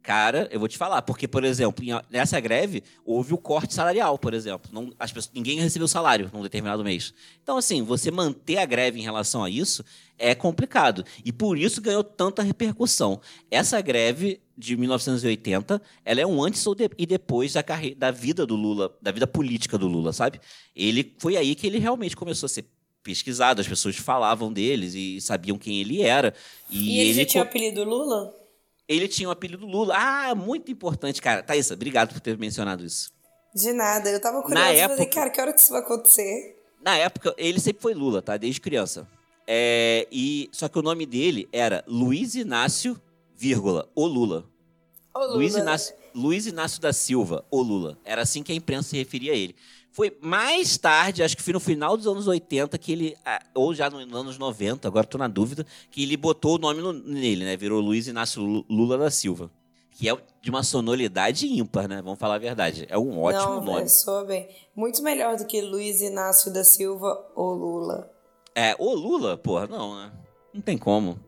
Cara, eu vou te falar, porque, por exemplo, nessa greve houve o corte salarial, por exemplo. Não, as pessoas, ninguém recebeu salário num determinado mês. Então, assim, você manter a greve em relação a isso é complicado. E por isso ganhou tanta repercussão. Essa greve de 1980, ela é um antes e depois da, carreira, da vida do Lula, da vida política do Lula, sabe? Ele foi aí que ele realmente começou a ser pesquisado, as pessoas falavam deles e sabiam quem ele era. E, e ele, ele tinha o apelido Lula? Ele tinha o apelido Lula. Ah, muito importante, cara. Thaisa, obrigado por ter mencionado isso. De nada, eu tava curiosa, Na época, falei, cara, que hora que isso vai acontecer? Na época, ele sempre foi Lula, tá? Desde criança. É, e Só que o nome dele era Luiz Inácio, vírgula, o Lula. O Lula. Luiz Inácio, Luiz Inácio da Silva, o Lula. Era assim que a imprensa se referia a ele. Foi mais tarde, acho que foi no final dos anos 80, que ele. Ah, ou já nos anos 90, agora estou na dúvida, que ele botou o nome no, nele, né? Virou Luiz Inácio Lula da Silva. Que é de uma sonoridade ímpar, né? Vamos falar a verdade. É um ótimo Não, nome. soa bem. Muito melhor do que Luiz Inácio da Silva ou Lula. É, o Lula, porra, não, né? Não tem como.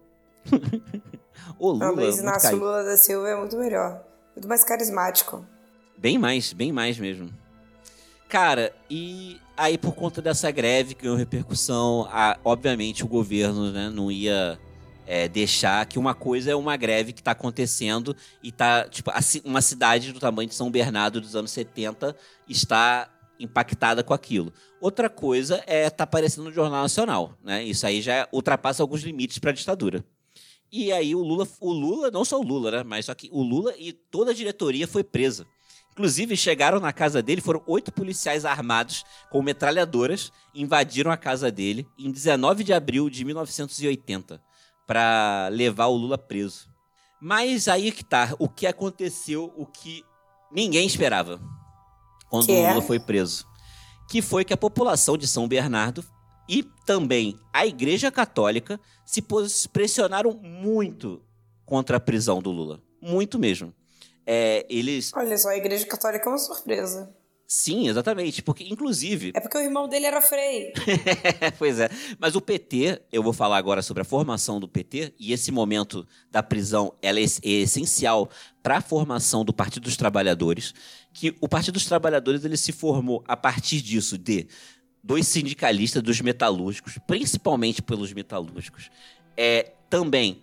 (laughs) o Lula. Não, Luiz Inácio Lula da Silva é muito melhor. Muito mais carismático. Bem mais, bem mais mesmo. Cara, e aí por conta dessa greve que ganhou repercussão, a, obviamente o governo né, não ia é, deixar que uma coisa é uma greve que está acontecendo e tá, tipo, a, uma cidade do tamanho de São Bernardo dos anos 70 está impactada com aquilo. Outra coisa é estar tá aparecendo no Jornal Nacional, né? Isso aí já ultrapassa alguns limites para a ditadura. E aí o Lula, o Lula, não só o Lula, né? Mas só que o Lula e toda a diretoria foi presa. Inclusive, chegaram na casa dele, foram oito policiais armados com metralhadoras, invadiram a casa dele em 19 de abril de 1980 para levar o Lula preso. Mas aí que tá, o que aconteceu, o que ninguém esperava quando que o Lula é? foi preso. Que foi que a população de São Bernardo e também a Igreja Católica se pressionaram muito contra a prisão do Lula. Muito mesmo. É, eles. Olha só, a Igreja Católica é uma surpresa. Sim, exatamente. Porque, inclusive. É porque o irmão dele era frei. (laughs) pois é. Mas o PT, eu vou falar agora sobre a formação do PT, e esse momento da prisão ela é, é essencial para a formação do Partido dos Trabalhadores. Que o Partido dos Trabalhadores ele se formou a partir disso, de dois sindicalistas dos metalúrgicos, principalmente pelos metalúrgicos. É, também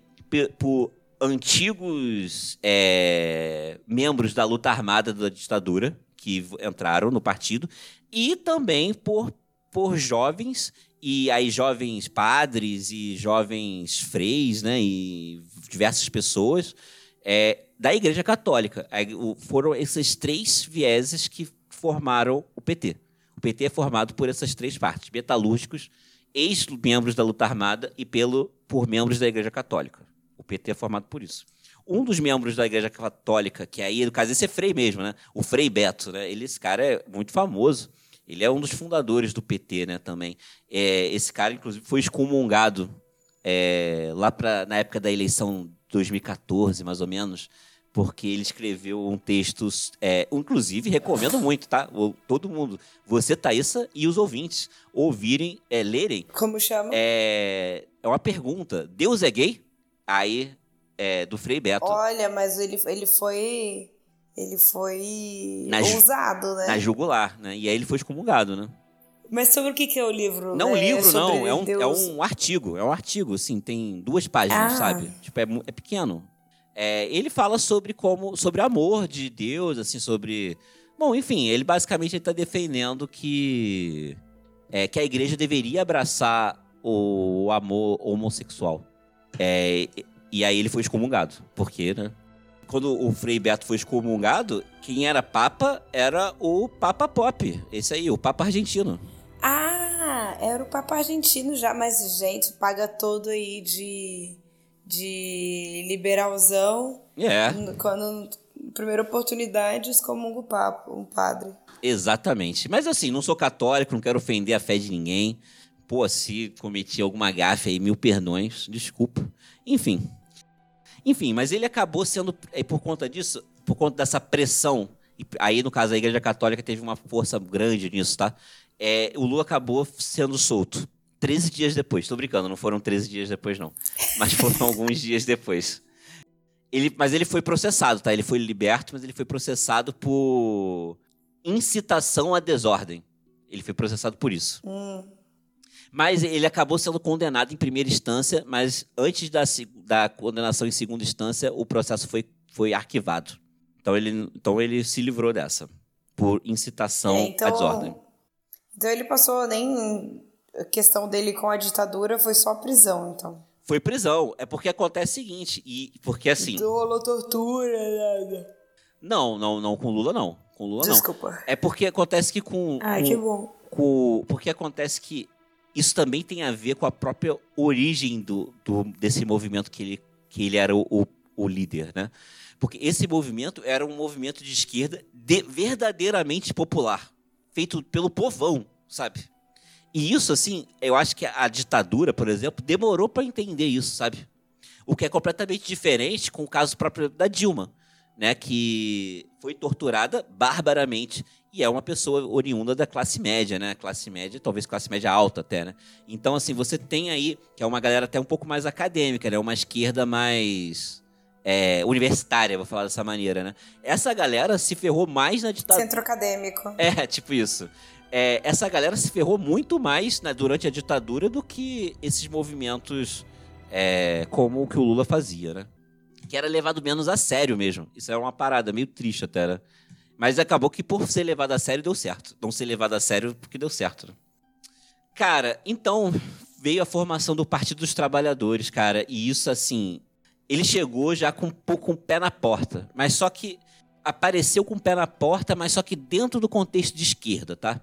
por antigos é, membros da luta armada da ditadura que entraram no partido e também por, por jovens e aí jovens padres e jovens freis, né, e diversas pessoas é, da Igreja Católica. Foram esses três vieses que formaram o PT. O PT é formado por essas três partes: metalúrgicos, ex-membros da luta armada e pelo por membros da Igreja Católica. O PT é formado por isso. Um dos membros da Igreja Católica, que aí, no caso, esse é Frei mesmo, né? O Frei Beto, né? Ele, esse cara é muito famoso. Ele é um dos fundadores do PT, né, também. É, esse cara, inclusive, foi excomungado é, lá pra, na época da eleição 2014, mais ou menos, porque ele escreveu um texto, é, inclusive recomendo muito, tá? Todo mundo, você, Thaisa, e os ouvintes, ouvirem, é, lerem. Como chama? É, é uma pergunta. Deus é gay? Aí, é, do Frei Beto. Olha, mas ele, ele foi. Ele foi na, ousado, né? Na jugular, né? E aí ele foi excomungado, né? Mas sobre o que, que é o livro? Não, é, livro não, é um, é um artigo. É um artigo, assim, tem duas páginas, ah. sabe? Tipo, é, é pequeno. É, ele fala sobre como. sobre amor de Deus, assim, sobre. Bom, enfim, ele basicamente está defendendo que. É, que a igreja deveria abraçar o amor homossexual. É, e aí ele foi excomungado. Por quê, né? Quando o Frei Beto foi excomungado, quem era Papa era o Papa Pop. Esse aí, o Papa argentino. Ah, era o Papa argentino já, mas, gente, paga todo aí de, de liberalzão. É. Quando, primeira oportunidade, excomunga o Papa, um padre. Exatamente. Mas assim, não sou católico, não quero ofender a fé de ninguém pô, se cometi alguma gafe aí, mil perdões, desculpa. Enfim. Enfim, mas ele acabou sendo, é, por conta disso, por conta dessa pressão, e aí no caso a Igreja Católica teve uma força grande nisso, tá? É, o Lula acabou sendo solto. 13 dias depois, tô brincando, não foram 13 dias depois, não. Mas foram (laughs) alguns dias depois. Ele, mas ele foi processado, tá? Ele foi liberto, mas ele foi processado por incitação à desordem. Ele foi processado por isso. Hum. Mas ele acabou sendo condenado em primeira instância, mas antes da, da condenação em segunda instância, o processo foi, foi arquivado. Então ele, então ele se livrou dessa, por incitação é, então, à desordem. Então ele passou nem. A questão dele com a ditadura foi só prisão, então. Foi prisão. É porque acontece o seguinte, e porque assim. Então rolou tortura, nada. Não, não, não, com Lula não. Com Lula Desculpa. não. É porque acontece que com. Ah, que bom. Com, porque acontece que isso também tem a ver com a própria origem do, do desse movimento que ele, que ele era o, o, o líder, né? Porque esse movimento era um movimento de esquerda de, verdadeiramente popular, feito pelo povão, sabe? E isso, assim, eu acho que a ditadura, por exemplo, demorou para entender isso, sabe? O que é completamente diferente com o caso próprio da Dilma, né? Que foi torturada barbaramente e é uma pessoa oriunda da classe média, né? Classe média, talvez classe média alta até, né? Então, assim, você tem aí, que é uma galera até um pouco mais acadêmica, né? Uma esquerda mais é, universitária, vou falar dessa maneira, né? Essa galera se ferrou mais na ditadura. Centro acadêmico. É, tipo isso. É, essa galera se ferrou muito mais né, durante a ditadura do que esses movimentos é, como o que o Lula fazia, né? Que era levado menos a sério mesmo. Isso é uma parada meio triste até, né? Mas acabou que por ser levado a sério deu certo. Não ser levado a sério porque deu certo. Né? Cara, então veio a formação do Partido dos Trabalhadores, cara. E isso, assim, ele chegou já com um pouco o pé na porta. Mas só que apareceu com o pé na porta, mas só que dentro do contexto de esquerda, tá?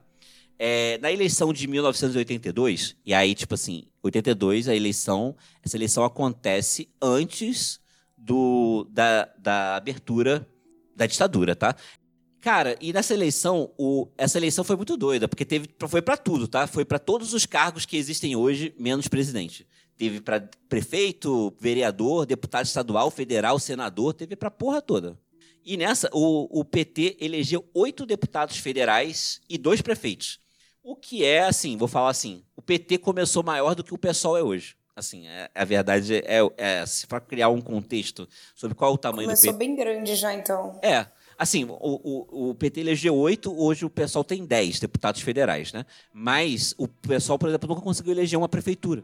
É, na eleição de 1982, e aí, tipo assim, 82, a eleição, essa eleição acontece antes do, da, da abertura da ditadura, tá? Cara, e nessa eleição, o, essa eleição foi muito doida, porque teve, foi para tudo, tá? Foi para todos os cargos que existem hoje, menos presidente. Teve para prefeito, vereador, deputado estadual, federal, senador, teve para porra toda. E nessa, o, o PT elegeu oito deputados federais e dois prefeitos. O que é, assim, vou falar assim, o PT começou maior do que o PSOL é hoje. Assim, é, a verdade é, é se para criar um contexto sobre qual é o tamanho começou do PT. Bem grande já, então. É, Assim, o, o, o PT elegeu oito, hoje o pessoal tem dez deputados federais, né? Mas o pessoal, por exemplo, nunca conseguiu eleger uma prefeitura.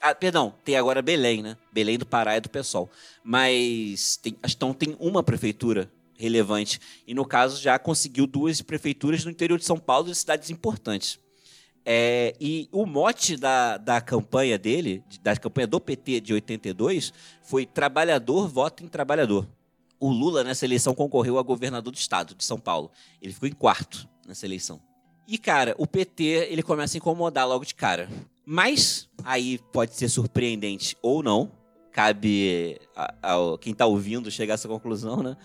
Ah, perdão, tem agora Belém, né? Belém do Pará é do pessoal. Mas tem, então tem uma prefeitura relevante. E no caso já conseguiu duas prefeituras no interior de São Paulo e cidades importantes. É, e o mote da, da campanha dele, da campanha do PT de 82, foi trabalhador vota em trabalhador o Lula nessa eleição concorreu a governador do estado de São Paulo. Ele ficou em quarto nessa eleição. E, cara, o PT ele começa a incomodar logo de cara. Mas, aí pode ser surpreendente ou não. Cabe a, a, quem está ouvindo chegar a essa conclusão, né?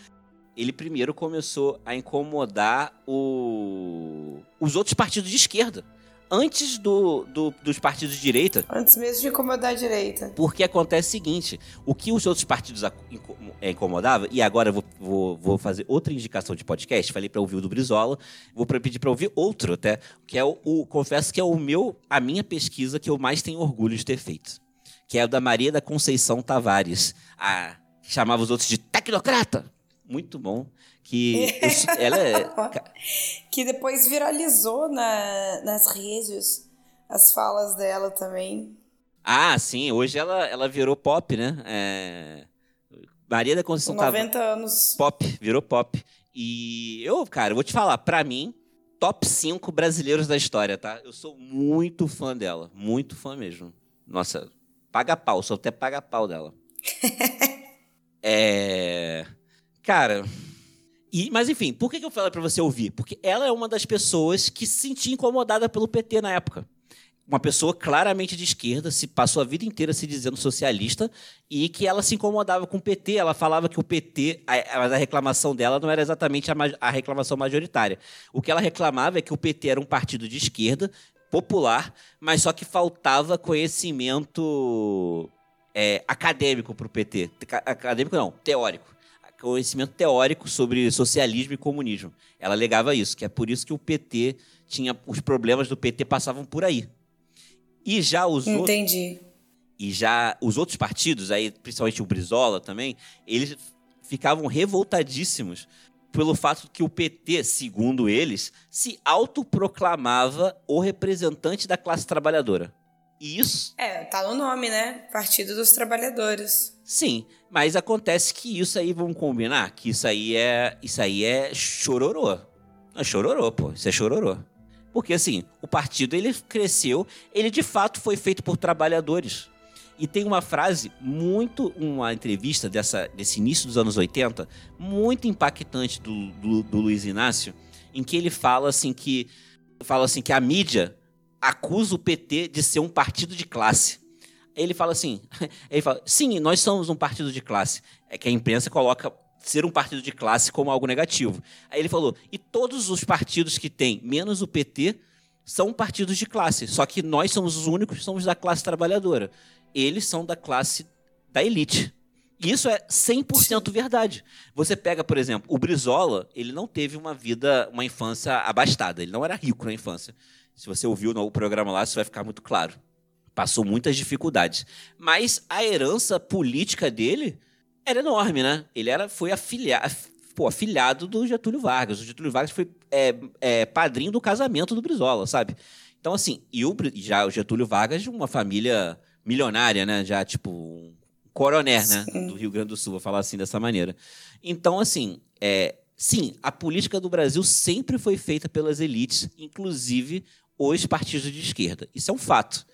Ele primeiro começou a incomodar o, os outros partidos de esquerda antes do, do, dos partidos de direita. Antes mesmo de incomodar a direita. Porque acontece o seguinte: o que os outros partidos é, incomodavam, e agora eu vou, vou, vou fazer outra indicação de podcast, falei para ouvir o do Brizola, vou pedir para ouvir outro até, que é o, o, confesso que é o meu, a minha pesquisa que eu mais tenho orgulho de ter feito. Que é o da Maria da Conceição Tavares, a, chamava os outros de tecnocrata. Muito bom que (laughs) ela é... que depois viralizou na, nas redes as falas dela também. Ah, sim, hoje ela, ela virou pop, né? É... Maria da Conceição Com 90 tava... anos. Pop, virou pop. E eu, cara, vou te falar, pra mim, top 5 brasileiros da história, tá? Eu sou muito fã dela, muito fã mesmo. Nossa, paga pau, sou até paga pau dela. (laughs) é... Cara, e, mas enfim, por que, eu falei para você ouvir? Porque ela é uma das pessoas que se sentia incomodada pelo PT na época. Uma pessoa claramente de esquerda, se passou a vida inteira se dizendo socialista e que ela se incomodava com o PT. Ela falava que o PT, mas a, a reclamação dela não era exatamente a, a reclamação majoritária. O que ela reclamava é que o PT era um partido de esquerda, popular, mas só que faltava conhecimento é, acadêmico para o PT. Acadêmico não, teórico conhecimento teórico sobre socialismo e comunismo. Ela alegava isso, que é por isso que o PT tinha os problemas do PT passavam por aí. E já os Entendi. Outros, e já os outros partidos, aí principalmente o Brizola também, eles ficavam revoltadíssimos pelo fato que o PT, segundo eles, se autoproclamava o representante da classe trabalhadora. E isso. É, tá no nome, né? Partido dos Trabalhadores. Sim, mas acontece que isso aí, vamos combinar, que isso aí é. Isso aí é chororô. É chororô, pô. Isso é chororô. Porque assim, o partido ele cresceu, ele de fato foi feito por trabalhadores. E tem uma frase muito, uma entrevista dessa, desse início dos anos 80, muito impactante do, do, do Luiz Inácio, em que ele fala assim que fala assim que a mídia acusa o PT de ser um partido de classe. Ele fala assim, (laughs) ele fala, sim, nós somos um partido de classe. É que a imprensa coloca ser um partido de classe como algo negativo. Aí ele falou, e todos os partidos que tem, menos o PT, são partidos de classe. Só que nós somos os únicos que somos da classe trabalhadora eles são da classe da elite. E isso é 100% verdade. Você pega, por exemplo, o Brizola, ele não teve uma vida, uma infância abastada. Ele não era rico na infância. Se você ouviu no programa lá, isso vai ficar muito claro. Passou muitas dificuldades. Mas a herança política dele era enorme, né? Ele era, foi afiliado, pô, afiliado do Getúlio Vargas. O Getúlio Vargas foi é, é, padrinho do casamento do Brizola, sabe? Então, assim, e o, já o Getúlio Vargas, uma família milionária, né? Já, tipo, um coroné, né? Do Rio Grande do Sul, vou falar assim dessa maneira. Então, assim, é, sim, a política do Brasil sempre foi feita pelas elites, inclusive os partidos de esquerda. Isso é um fato.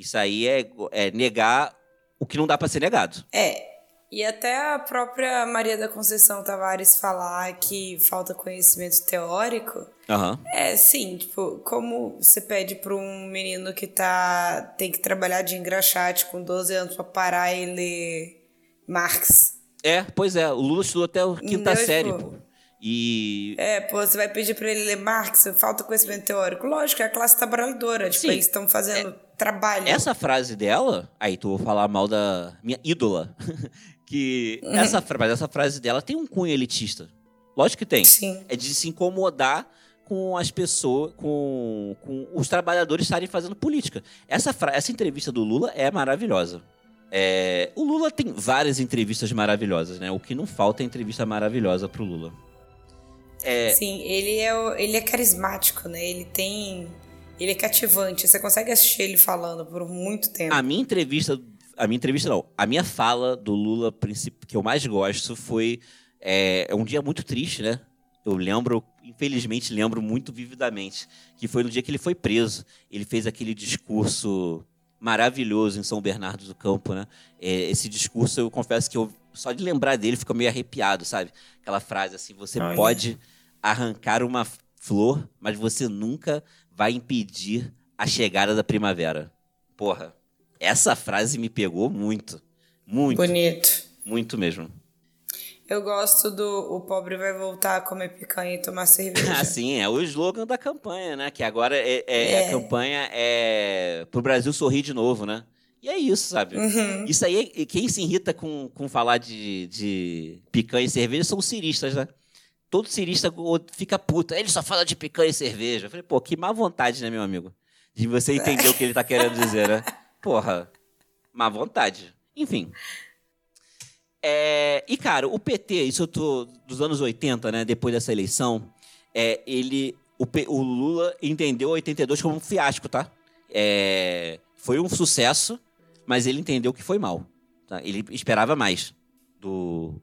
Isso aí é, é negar o que não dá para ser negado. É, e até a própria Maria da Conceição Tavares falar que falta conhecimento teórico. Uhum. É, sim, tipo, como você pede para um menino que tá tem que trabalhar de engraxate com 12 anos para parar e ler Marx? É, pois é, o Lula estudou até a quinta Não, série, tipo, pô. E. É, pô, você vai pedir para ele ler Marx, falta conhecimento teórico. Lógico, é a classe trabalhadora. Tipo, Sim, eles estão fazendo é, trabalho. Essa frase dela, aí tu vou falar mal da minha ídola, (laughs) que uhum. essa, mas essa frase dela tem um cunho elitista. Lógico que tem. Sim. É de se incomodar com as pessoas, com, com os trabalhadores estarem fazendo política. Essa, essa entrevista do Lula é maravilhosa. É, o Lula tem várias entrevistas maravilhosas, né? O que não falta é entrevista maravilhosa pro Lula. É... Sim, ele é, ele é carismático, né? Ele tem. Ele é cativante. Você consegue assistir ele falando por muito tempo. A minha entrevista a minha entrevista não. A minha fala do Lula que eu mais gosto foi é, é um dia muito triste, né? Eu lembro, infelizmente lembro muito vividamente, que foi no dia que ele foi preso. Ele fez aquele discurso maravilhoso em São Bernardo do Campo, né? É, esse discurso, eu confesso que eu só de lembrar dele fica meio arrepiado, sabe? Aquela frase assim: você Olha. pode arrancar uma flor, mas você nunca vai impedir a chegada da primavera. Porra, essa frase me pegou muito. Muito. Bonito. Muito mesmo. Eu gosto do o pobre vai voltar a comer picanha e tomar cerveja. ah, (laughs) sim, é o slogan da campanha, né? Que agora é, é, é. a campanha é pro Brasil sorrir de novo, né? E é isso, sabe? Uhum. Isso aí, quem se irrita com, com falar de, de picanha e cerveja são os ciristas, né? Todo cirista fica puto. Ele só fala de picanha e cerveja. Eu falei, pô, que má vontade, né, meu amigo? De você entender o que ele tá querendo dizer, né? (laughs) porra, má vontade. Enfim. É, e, cara, o PT, isso eu tô dos anos 80, né? Depois dessa eleição, é, ele. O, o Lula entendeu 82 como um fiasco, tá? É, foi um sucesso, mas ele entendeu que foi mal. Tá? Ele esperava mais do,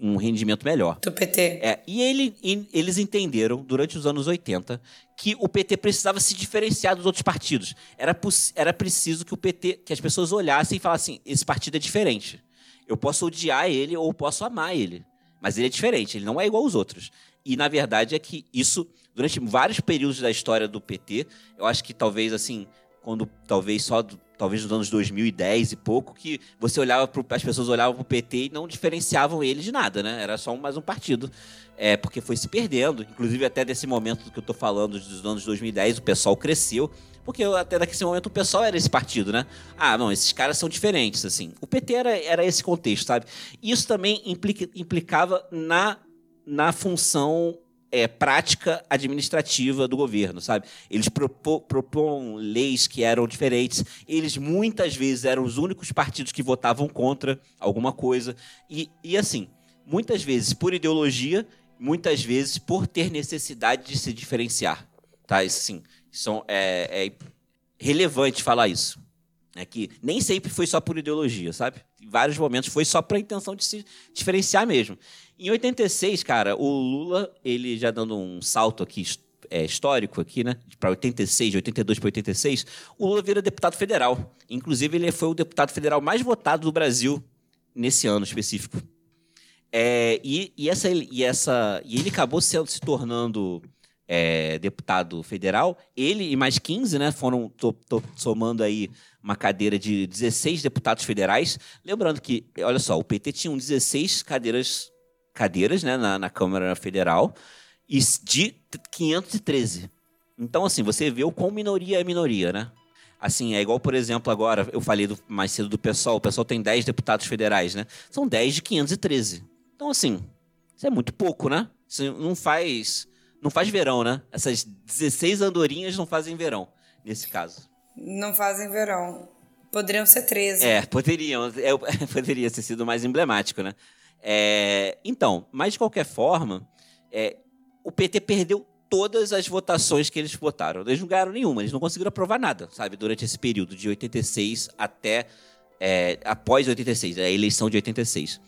um rendimento melhor. Do PT. É, e ele, eles entenderam, durante os anos 80, que o PT precisava se diferenciar dos outros partidos. Era, era preciso que o PT, que as pessoas olhassem e falassem: esse partido é diferente. Eu posso odiar ele ou posso amar ele. Mas ele é diferente, ele não é igual aos outros. E na verdade é que isso, durante vários períodos da história do PT, eu acho que talvez assim, quando talvez só do, talvez nos anos 2010 e pouco, que você olhava pro, as pessoas olhavam para o PT e não diferenciavam ele de nada, né? Era só um, mais um partido. É, porque foi se perdendo. Inclusive, até desse momento que eu estou falando, dos anos 2010, o pessoal cresceu. Porque até naquele momento o pessoal era esse partido, né? Ah, não, esses caras são diferentes, assim. O PT era, era esse contexto, sabe? Isso também implica, implicava na, na função é, prática administrativa do governo, sabe? Eles propõem leis que eram diferentes. Eles muitas vezes eram os únicos partidos que votavam contra alguma coisa. E, e assim, muitas vezes por ideologia, muitas vezes por ter necessidade de se diferenciar. Tá? Sim, isso é, é relevante falar isso. É que nem sempre foi só por ideologia, sabe? Em vários momentos foi só para a intenção de se diferenciar mesmo. Em 86, cara, o Lula, ele já dando um salto aqui é, histórico aqui, né? Para 86, de 82 para 86, o Lula vira deputado federal. Inclusive, ele foi o deputado federal mais votado do Brasil nesse ano específico. É, e, e, essa, e, essa, e ele acabou se, tornando é, deputado federal. Ele e mais 15, né? Foram tô, tô somando aí uma cadeira de 16 deputados federais. Lembrando que, olha só, o PT tinha 16 cadeiras, cadeiras né, na, na Câmara Federal e de 513. Então, assim, você vê o quão minoria é minoria, né? Assim, é igual, por exemplo, agora, eu falei do, mais cedo do PSOL, o PSOL tem 10 deputados federais, né? São 10 de 513. Então, assim, isso é muito pouco, né? Isso não faz, não faz verão, né? Essas 16 andorinhas não fazem verão, nesse caso. Não fazem verão. Poderiam ser 13. É, poderiam. É, (laughs) poderia ter sido mais emblemático, né? É, então, mas de qualquer forma, é, o PT perdeu todas as votações que eles votaram. Eles não ganharam nenhuma, eles não conseguiram aprovar nada, sabe? Durante esse período de 86 até é, após 86, a eleição de 86.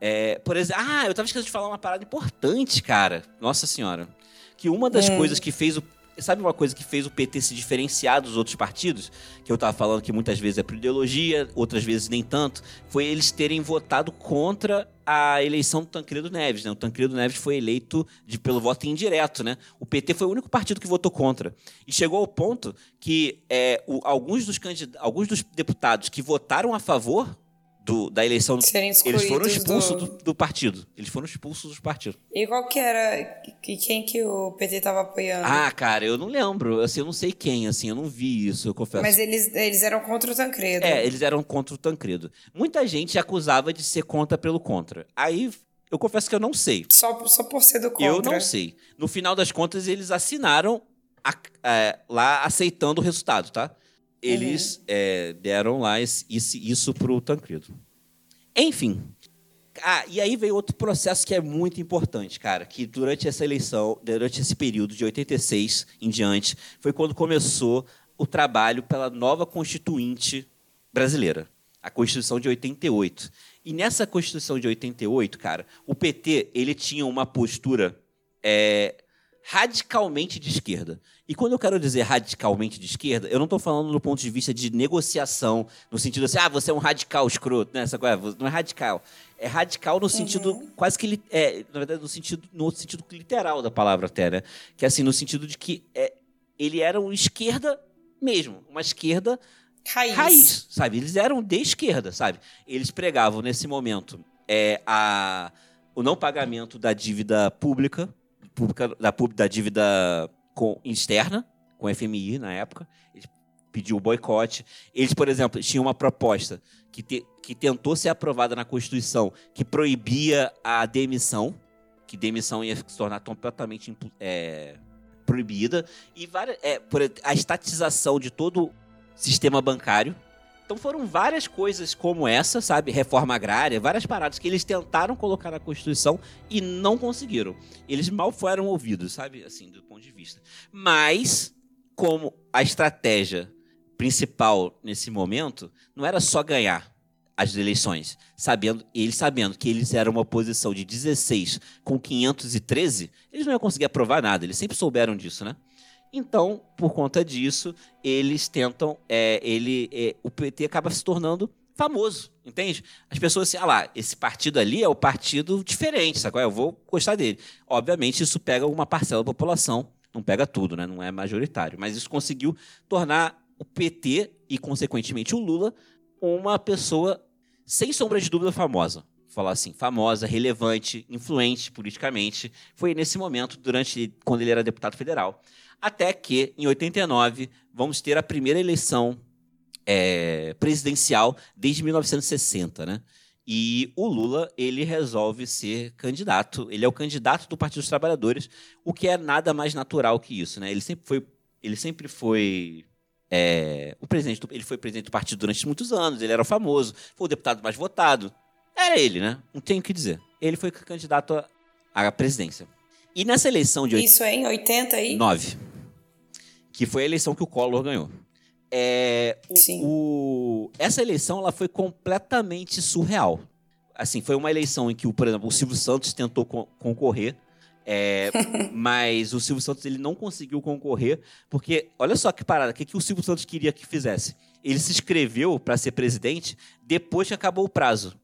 É, por exemplo, ah, eu tava esquecendo de falar uma parada importante, cara. Nossa senhora. Que uma das hum. coisas que fez o Sabe uma coisa que fez o PT se diferenciar dos outros partidos? Que eu estava falando que muitas vezes é por ideologia, outras vezes nem tanto. Foi eles terem votado contra a eleição do Tancredo Neves. Né? O Tancredo Neves foi eleito de, pelo voto indireto. Né? O PT foi o único partido que votou contra. E chegou ao ponto que é, o, alguns, dos alguns dos deputados que votaram a favor do, da eleição. Eles foram expulsos do... Do, do... partido. Eles foram expulsos do partido. E qual que era. E quem que o PT estava apoiando? Ah, cara, eu não lembro. Assim, eu não sei quem, assim, eu não vi isso, eu confesso. Mas eles, eles eram contra o Tancredo. É, eles eram contra o Tancredo. Muita gente acusava de ser contra pelo contra. Aí eu confesso que eu não sei. Só, só por ser do contra. Eu não sei. No final das contas, eles assinaram a, é, lá aceitando o resultado, tá? Eles uhum. é, deram lá esse, isso para o Tancredo. Enfim. Ah, e aí veio outro processo que é muito importante, cara, que durante essa eleição, durante esse período de 86 em diante, foi quando começou o trabalho pela nova Constituinte brasileira, a Constituição de 88. E nessa Constituição de 88, cara, o PT ele tinha uma postura é, radicalmente de esquerda. E quando eu quero dizer radicalmente de esquerda, eu não estou falando do ponto de vista de negociação, no sentido assim, ah, você é um radical escroto, né? Essa coisa, não é radical. É radical no sentido uhum. quase que é, na verdade no sentido no sentido literal da palavra até, né? Que é assim no sentido de que é, ele era uma esquerda mesmo, uma esquerda raiz. raiz, sabe? Eles eram de esquerda, sabe? Eles pregavam nesse momento é, a o não pagamento da dívida pública pública, da, da dívida com, externa, com FMI na época. Ele pediu o boicote. Eles, por exemplo, tinham uma proposta que, te, que tentou ser aprovada na Constituição que proibia a demissão, que demissão ia se tornar completamente é, proibida, e várias, é, a estatização de todo o sistema bancário então foram várias coisas como essa, sabe? Reforma agrária, várias paradas que eles tentaram colocar na Constituição e não conseguiram. Eles mal foram ouvidos, sabe? Assim, do ponto de vista. Mas, como a estratégia principal nesse momento não era só ganhar as eleições, sabendo eles sabendo que eles eram uma posição de 16 com 513, eles não iam conseguir aprovar nada. Eles sempre souberam disso, né? Então, por conta disso, eles tentam. É, ele, é, o PT acaba se tornando famoso, entende? As pessoas assim, ah lá, esse partido ali é o partido diferente, sabe? Eu vou gostar dele. Obviamente, isso pega uma parcela da população, não pega tudo, né? Não é majoritário. Mas isso conseguiu tornar o PT e, consequentemente, o Lula uma pessoa, sem sombra de dúvida, famosa. Falar assim, famosa, relevante, influente politicamente. Foi nesse momento, durante quando ele era deputado federal. Até que, em 89, vamos ter a primeira eleição é, presidencial desde 1960, né? E o Lula, ele resolve ser candidato. Ele é o candidato do Partido dos Trabalhadores, o que é nada mais natural que isso, né? Ele sempre foi, ele sempre foi é, o presidente do, ele foi presidente do partido durante muitos anos, ele era famoso, foi o deputado mais votado. Era ele, né? Não tenho o que dizer. ele foi candidato à presidência. E nessa eleição de... Isso é em 89. 9. Que foi a eleição que o Collor ganhou. É, Sim. O, essa eleição ela foi completamente surreal. Assim, foi uma eleição em que, por exemplo, o Silvio Santos tentou co concorrer, é, (laughs) mas o Silvio Santos ele não conseguiu concorrer, porque, olha só que parada, o que, que o Silvio Santos queria que fizesse? Ele se inscreveu para ser presidente depois que acabou o prazo.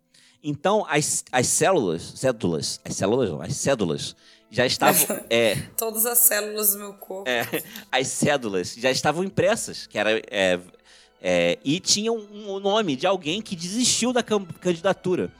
Então, as, as células, cédulas, as células não, as cédulas, já estavam. é, Todas as células do meu corpo. É, as cédulas já estavam impressas, que era. É, é, e tinham um nome de alguém que desistiu da candidatura.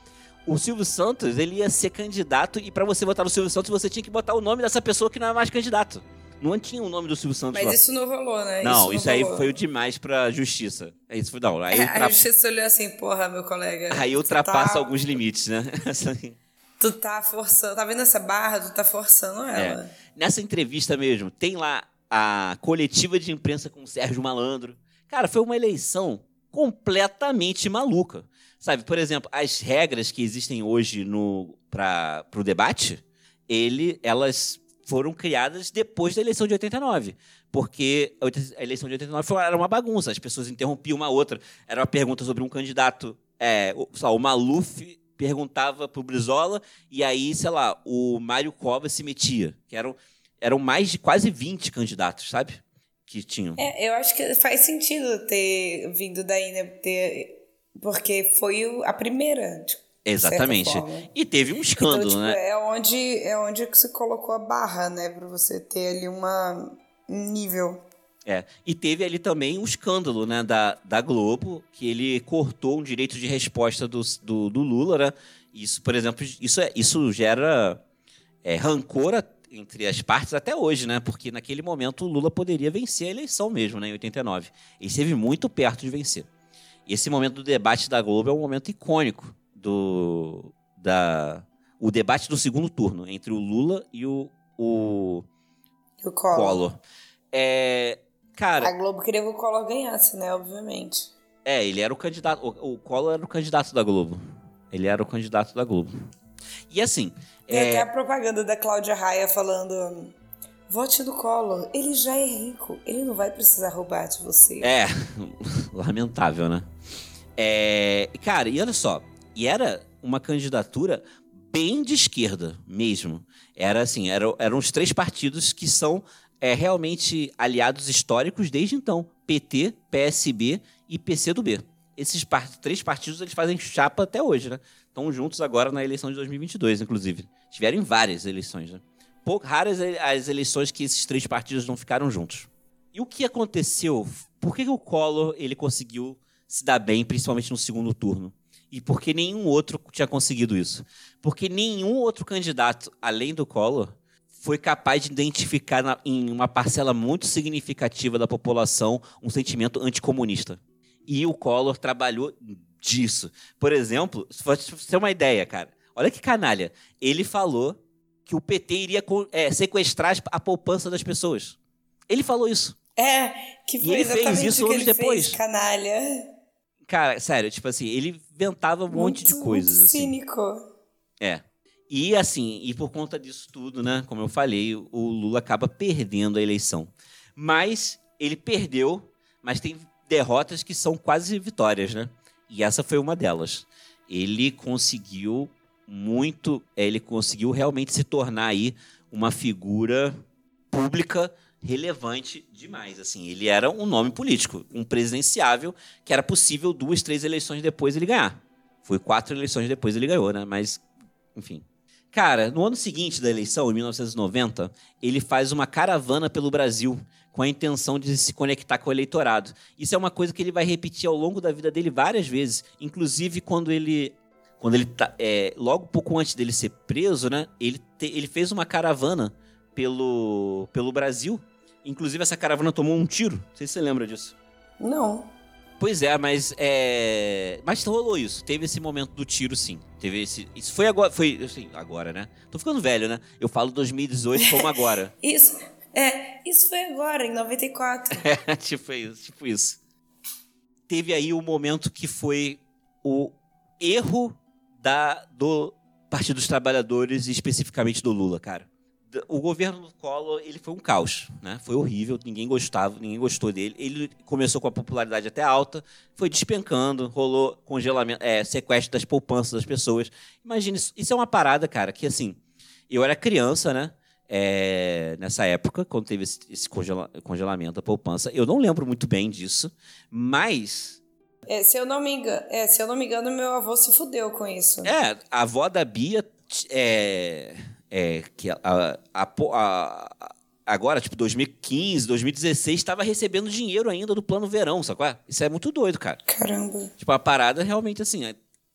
O Silvio Santos, ele ia ser candidato, e para você votar no Silvio Santos, você tinha que botar o nome dessa pessoa que não é mais candidato. Não tinha o nome do Silvio Santos Mas lá. isso não rolou, né? Não, isso, isso não aí rolou. foi o demais pra justiça. Isso foi, não. Aí, É, ultra... A justiça olhou assim, porra, meu colega. aí ultrapassa tá- alguns limites, né? (laughs) Tu tá forçando. Tá vendo essa barra? Tu tá forçando ela. É. Nessa entrevista mesmo, tem lá a coletiva de imprensa com o Sérgio Malandro. Cara, foi uma eleição completamente maluca. Sabe, por exemplo, as regras que existem hoje no para o debate, ele, elas foram criadas depois da eleição de 89. Porque a eleição de 89 foi, era uma bagunça, as pessoas interrompiam uma outra. Era uma pergunta sobre um candidato. É, o, só, o Maluf perguntava pro Brizola, e aí, sei lá, o Mário Covas se metia. Que eram, eram mais de quase 20 candidatos, sabe? Que tinham. É, eu acho que faz sentido ter vindo daí, né? Ter, porque foi o- a primeira. Tipo, Exatamente. E teve um escândalo, então, tipo, né? é onde, é onde se colocou a barra, né? Pra você ter ali uma, um nível. É. E teve ali também um escândalo, né, da, da Globo, que ele cortou um direito de resposta do, do, do Lula, né? Isso, por exemplo, isso, é, isso gera é, rancor a- entre as partes até hoje, né? Porque naquele momento o Lula poderia vencer a eleição mesmo, né, em 89. Ele esteve muito perto de vencer. E esse momento do debate da Globo é um momento icônico do da o debate do segundo turno entre o Lula e o, o o Collor. Collor. É, cara, A Globo queria que o Collor ganhasse, né? Obviamente. É, ele era o candidato. O, o Collor era o candidato da Globo. Ele era o candidato da Globo. E assim. Tem até É, a propaganda da Cláudia Raia falando: vote no Collor, ele já é rico, ele não vai precisar roubar de você. é (laughs) lamentável, né? É, cara, e olha só. E era uma candidatura bem de esquerda mesmo. Era assim, era, eram os três partidos que são é, realmente aliados históricos desde então: PT, PSB e PCdoB. Esses par- três partidos eles fazem chapa até hoje, né? Estão juntos agora na eleição de 2022, inclusive. Tiveram várias eleições, né? Pouco, raras as eleições que esses três partidos não ficaram juntos. E o que aconteceu? Por que, que o Collor ele conseguiu se dar bem, principalmente no segundo turno? E por que nenhum outro tinha conseguido isso? Porque nenhum outro candidato, além do Collor, foi capaz de identificar na- em uma parcela muito significativa da população um sentimento anticomunista. E o Collor trabalhou disso. Por exemplo, se você ter uma ideia, cara, olha que canalha. Ele falou que o PT iria é, sequestrar a poupança das pessoas. Ele falou isso. É, que E foi ele fez isso anos depois. fez, canalha. Cara, sério, tipo assim, ele inventava um monte de coisas, muito assim. Cínico. É. E assim, e por conta disso tudo, né? Como eu falei, o Lula acaba perdendo a eleição. Mas ele perdeu, mas tem derrotas que são quase vitórias, né? E essa foi uma delas. Ele conseguiu muito, é, ele conseguiu realmente se tornar aí uma figura pública relevante demais, assim. Ele era um nome político, um presidenciável que era possível duas, três eleições depois ele ganhar. Foi quatro eleições depois ele ganhou, né? Mas, enfim. Cara, no ano seguinte da eleição, em 1990, ele faz uma caravana pelo Brasil com a intenção de se conectar com o eleitorado. Isso é uma coisa que ele vai repetir ao longo da vida dele várias vezes, inclusive quando ele quando ele tá, é, logo pouco antes dele ser preso, né? Ele, te- ele fez uma caravana pelo, pelo Brasil. Inclusive essa caravana tomou um tiro. Não sei se você lembra disso. Não. Pois é, mas é. Mas rolou isso. Teve esse momento do tiro, sim. Teve esse. Isso foi agora. Foi. Assim, agora, né? Tô ficando velho, né? Eu falo 2018 como (laughs) agora. Isso, é, isso foi agora, em 94. (laughs) É, tipo isso, tipo isso. Teve aí o momento que foi o erro da, do, Partido dos Trabalhadores especificamente do Lula, cara. O governo do Collor, ele foi um caos, né? Foi horrível, ninguém gostava, ninguém gostou dele. Ele começou com a popularidade até alta, foi despencando, rolou congelamento, é, sequestro das poupanças das pessoas. Imagina isso, isso é uma parada, cara, que assim, eu era criança, né? É, nessa época, quando teve esse, esse congela, congelamento da poupança. Eu não lembro muito bem disso, mas é, se, eu não me engano, é, se eu não me engano, meu avô se fudeu com isso. É, a avó da Bia é, é que a, a, a, agora, tipo, 2015, 2016, estava recebendo dinheiro ainda do plano verão, sacou? Isso é muito doido, cara. Caramba. Tipo, a parada realmente assim,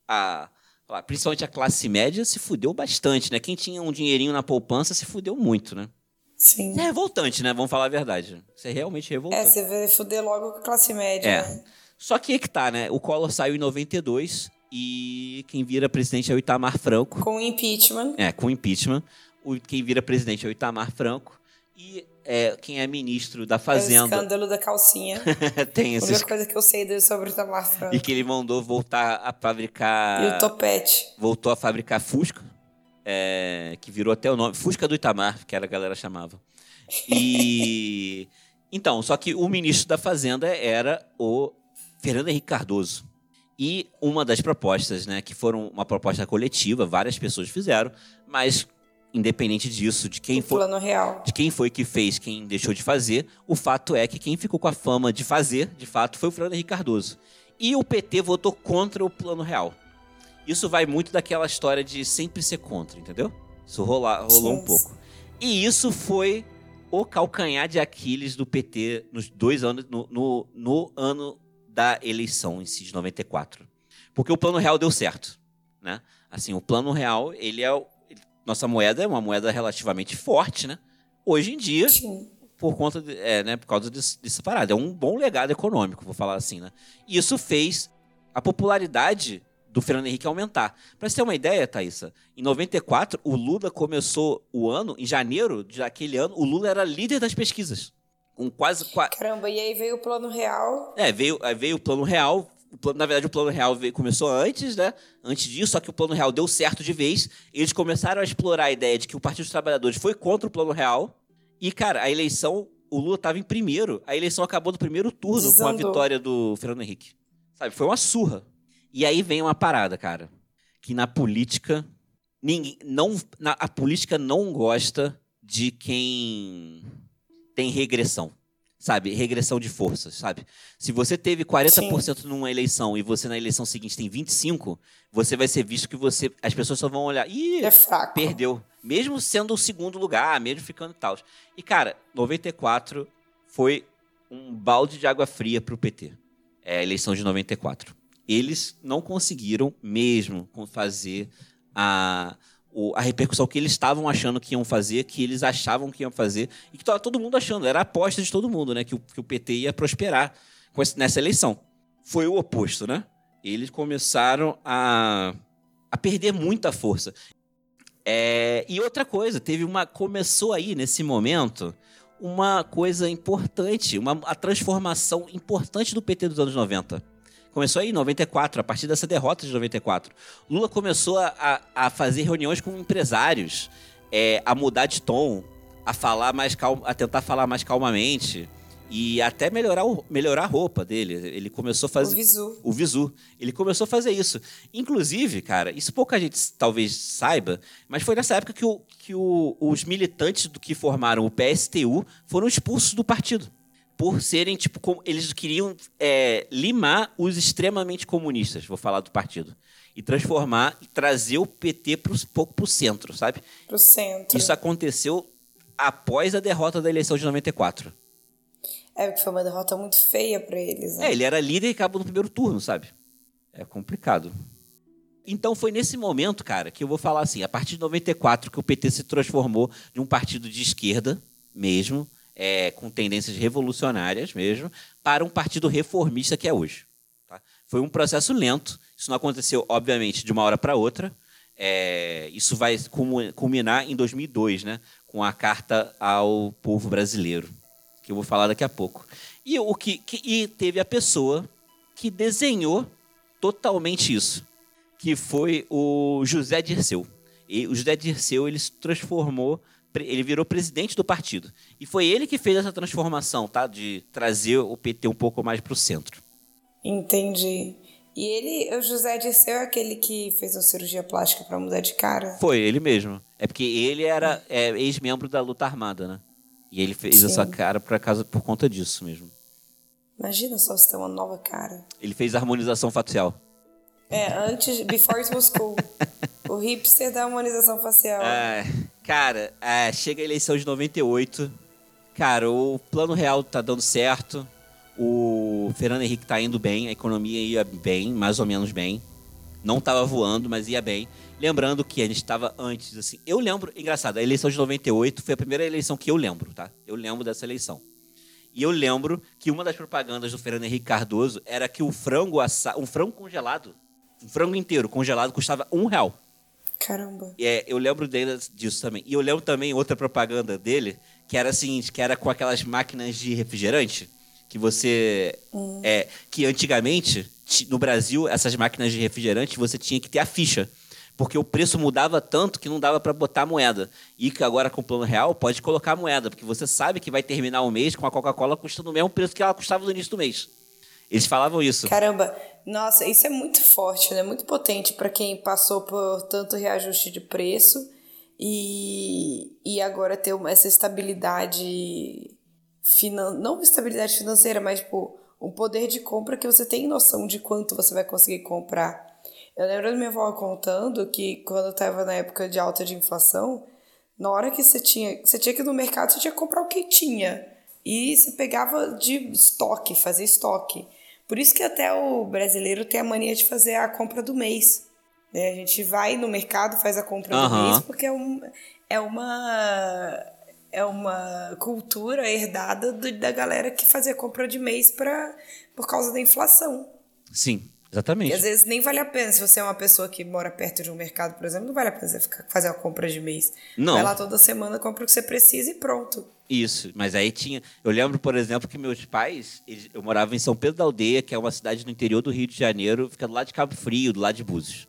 a, a, principalmente a classe média se fudeu bastante, né? Quem tinha um dinheirinho na poupança se fudeu muito, né? Sim. Isso é revoltante, né? Vamos falar a verdade. Isso é realmente revoltante. É, você vê fuder logo com a classe média. É. Né? Só que é que tá, né? O Collor saiu em 92 e quem vira presidente é o Itamar Franco. Com impeachment. É, com impeachment. O, quem vira presidente é o Itamar Franco. E é, quem é ministro da Fazenda. É o escândalo da calcinha. (laughs) Tem esse. A única coisa que eu sei sobre o Itamar Franco. E que ele mandou voltar a fabricar. E o topete. Voltou a fabricar Fusca. É, que virou até o nome. Fusca do Itamar, que era a galera chamava. E. (laughs) então, só que o ministro da Fazenda era o Fernando Henrique Cardoso. E uma das propostas, né, que foram uma proposta coletiva, várias pessoas fizeram, mas independente disso, de quem o foi, de quem foi que fez, quem deixou de fazer, o fato é que quem ficou com a fama de fazer, de fato, foi o Fernando Henrique Cardoso. E o PT votou contra o plano real. Isso vai muito daquela história de sempre ser contra, entendeu? Isso rola, rolou um pouco. E isso foi o calcanhar de Aquiles do PT nos dois anos, no, no, no ano da eleição em si de 94. Porque o plano real deu certo, né? Assim, o plano real, ele é nossa moeda é uma moeda relativamente forte, né? Hoje em dia, Sim. por conta de, é, né, por causa desse, dessa parada, é um bom legado econômico, vou falar assim, né? E isso fez a popularidade do Fernando Henrique aumentar. Para você ter uma ideia, Thaisa, em 94, o Lula começou o ano, em janeiro daquele ano, o Lula era líder das pesquisas com quase. Caramba, e aí veio o plano real. É, veio, aí veio o plano real. O plano, na verdade, o plano real veio, começou antes, né? Antes disso, só que o plano real deu certo de vez. Eles começaram a explorar a ideia de que o Partido dos Trabalhadores foi contra o plano real. E, cara, a eleição, o Lula estava em primeiro. A eleição acabou no primeiro turno Desandou. com a vitória do Fernando Henrique. Sabe? Foi uma surra. E aí vem uma parada, cara. Que na política. Ninguém, não, na, a política não gosta de quem tem regressão. Sabe? Regressão de forças, sabe? Se você teve 40% Sim. numa eleição e você na eleição seguinte tem 25, você vai ser visto que você as pessoas só vão olhar, ih, é fraco. perdeu, mesmo sendo o segundo lugar, mesmo ficando tal. E cara, 94 foi um balde de água fria para o PT. É a eleição de 94. Eles não conseguiram mesmo fazer a o, a repercussão que eles estavam achando que iam fazer, que eles achavam que iam fazer, e que estava todo mundo achando, era a aposta de todo mundo, né? Que o, que o PT ia prosperar esse, nessa eleição. Foi o oposto, né? Eles começaram a, a perder muita força. É, e outra coisa, teve uma. Começou aí, nesse momento, uma coisa importante, uma, a transformação importante do PT dos anos 90 Começou aí em 94, a partir dessa derrota de 94. Lula começou a, a fazer reuniões com empresários, é, a mudar de tom, a falar mais calma, a tentar falar mais calmamente e até melhorar, o, melhorar a roupa dele. Ele começou a fazer. O visu. O visu. Ele começou a fazer isso. Inclusive, cara, isso pouca gente talvez saiba, mas foi nessa época que, o, que o, os militantes do que formaram o PSTU foram expulsos do partido por serem, tipo, eles queriam é, limar os extremamente comunistas, vou falar do partido, e transformar e trazer o PT pro, pouco para o centro, sabe? Para o centro. Isso aconteceu após a derrota da eleição de 94. É, porque foi uma derrota muito feia para eles. Né? É, ele era líder e acabou no primeiro turno, sabe? É complicado. Então foi nesse momento, cara, que eu vou falar assim, a partir de 94 que o PT se transformou de um partido de esquerda mesmo, é, com tendências revolucionárias mesmo, para um partido reformista que é hoje. Tá? Foi um processo lento, isso não aconteceu, obviamente, de uma hora para outra. É, isso vai culminar em 2002, né, com a Carta ao Povo Brasileiro, que eu vou falar daqui a pouco. E, o que, que e teve a pessoa que desenhou totalmente isso, que foi o José Dirceu. E o José Dirceu ele se transformou, ele virou presidente do partido. E foi ele que fez essa transformação, tá? De trazer o PT um pouco mais para o centro. Entendi. E ele, o José Dirceu é aquele que fez uma cirurgia plástica para mudar de cara? Foi, ele mesmo. É porque ele era é, ex-membro da luta armada, né? E ele fez Sim. essa cara por acaso por conta disso mesmo. Imagina só você ter uma nova cara. Ele fez harmonização facial. É, antes, before it was cool. (laughs) o hipster da harmonização facial. É, cara, é, chega a eleição de 98. Cara, o plano real tá dando certo. O Fernando Henrique tá indo bem, a economia ia bem, mais ou menos bem. Não tava voando, mas ia bem. Lembrando que a gente estava antes, assim. Eu lembro, engraçado, a eleição de 98 foi a primeira eleição que eu lembro, tá? Eu lembro dessa eleição. E eu lembro que uma das propagandas do Fernando Henrique Cardoso era que o frango assa... um frango congelado, um frango inteiro congelado custava um real. Caramba. É, eu lembro dele disso também. E eu lembro também outra propaganda dele, que era a seguinte, que era com aquelas máquinas de refrigerante, que você... Hum. É, que antigamente, no Brasil, essas máquinas de refrigerante, você tinha que ter a ficha porque o preço mudava tanto que não dava para botar moeda. E que agora com o plano real pode colocar moeda, porque você sabe que vai terminar o mês com a Coca-Cola custando o mesmo preço que ela custava no início do mês. Eles falavam isso. Caramba, nossa, isso é muito forte, né? Muito potente para quem passou por tanto reajuste de preço e, e agora ter essa estabilidade finan... não estabilidade financeira, mas tipo, um poder de compra que você tem noção de quanto você vai conseguir comprar. Eu lembro da minha avó contando que quando estava na época de alta de inflação, na hora que você tinha, você tinha que ir no mercado, você tinha que comprar o que tinha. E você pegava de estoque, fazia estoque. Por isso que até o brasileiro tem a mania de fazer a compra do mês. Né? A gente vai no mercado, faz a compra uhum. do mês, porque é, um, é uma é uma cultura herdada do, da galera que fazia compra de mês pra, por causa da inflação. Sim. Exatamente. E às vezes nem vale a pena, se você é uma pessoa que mora perto de um mercado, por exemplo, não vale a pena você ficar, fazer a compra de mês. Não. Vai lá toda semana, compra o que você precisa e pronto. Isso, mas aí tinha. Eu lembro, por exemplo, que meus pais, eles, eu morava em São Pedro da Aldeia, que é uma cidade no interior do Rio de Janeiro, fica do lado de Cabo Frio, do lado de Búzios.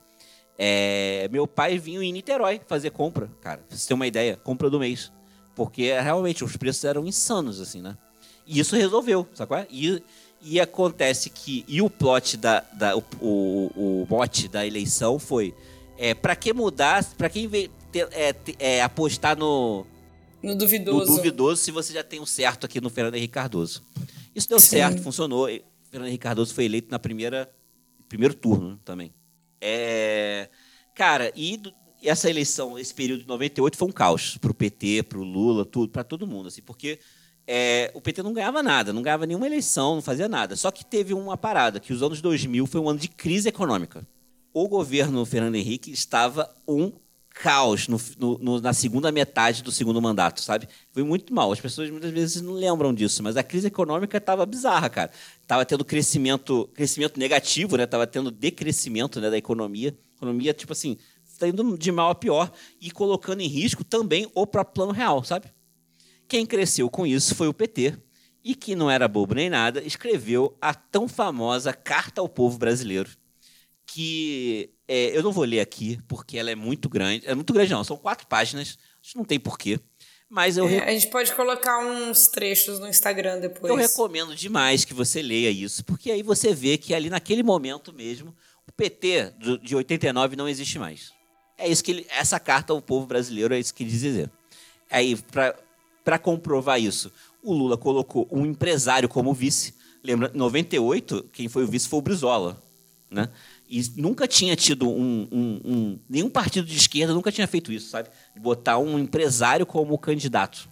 É, meu pai vinha em Niterói fazer compra, cara, pra você ter uma ideia, compra do mês. Porque realmente os preços eram insanos, assim, né? E isso resolveu, sabe qual é? E e acontece que. E o plot da. da o, o, o mote da eleição foi. É, para que mudar? Para quem é, é, apostar no. No duvidoso. No duvidoso se você já tem o um certo aqui no Fernando Henrique Cardoso. Isso deu Sim. certo, funcionou. O Fernando Henrique Cardoso foi eleito na primeira. Primeiro turno também. É. Cara, e essa eleição, esse período de 98 foi um caos pro PT, pro Lula, tudo, para todo mundo, assim, porque é, o PT não ganhava nada, não ganhava nenhuma eleição, não fazia nada. Só que teve uma parada, que os anos 2000 foi um ano de crise econômica. O governo Fernando Henrique estava um caos no, no, na segunda metade do segundo mandato, sabe? Foi muito mal. As pessoas muitas vezes não lembram disso, mas a crise econômica estava bizarra, cara. Tava tendo crescimento, crescimento negativo, né? Tava tendo decrescimento né, da economia. Economia, tipo assim, está indo de mal a pior e colocando em risco também o próprio plano real, sabe? Quem cresceu com isso foi o PT, e que não era bobo nem nada, escreveu a tão famosa Carta ao Povo Brasileiro, que é, eu não vou ler aqui, porque ela é muito grande. É muito grande, não, são quatro páginas, não tem porquê. Mas eu. É, a gente pode colocar uns trechos no Instagram depois. Eu recomendo demais que você leia isso, porque aí você vê que ali naquele momento mesmo, o PT de 89 não existe mais. É isso que ele, essa carta ao povo brasileiro é isso que ele diz dizer. Aí, para para comprovar isso, o Lula colocou um empresário como vice. Lembra, em 98, quem foi o vice foi o Brizola. Né? E nunca tinha tido um, um, um, Nenhum partido de esquerda nunca tinha feito isso, sabe? Botar um empresário como candidato.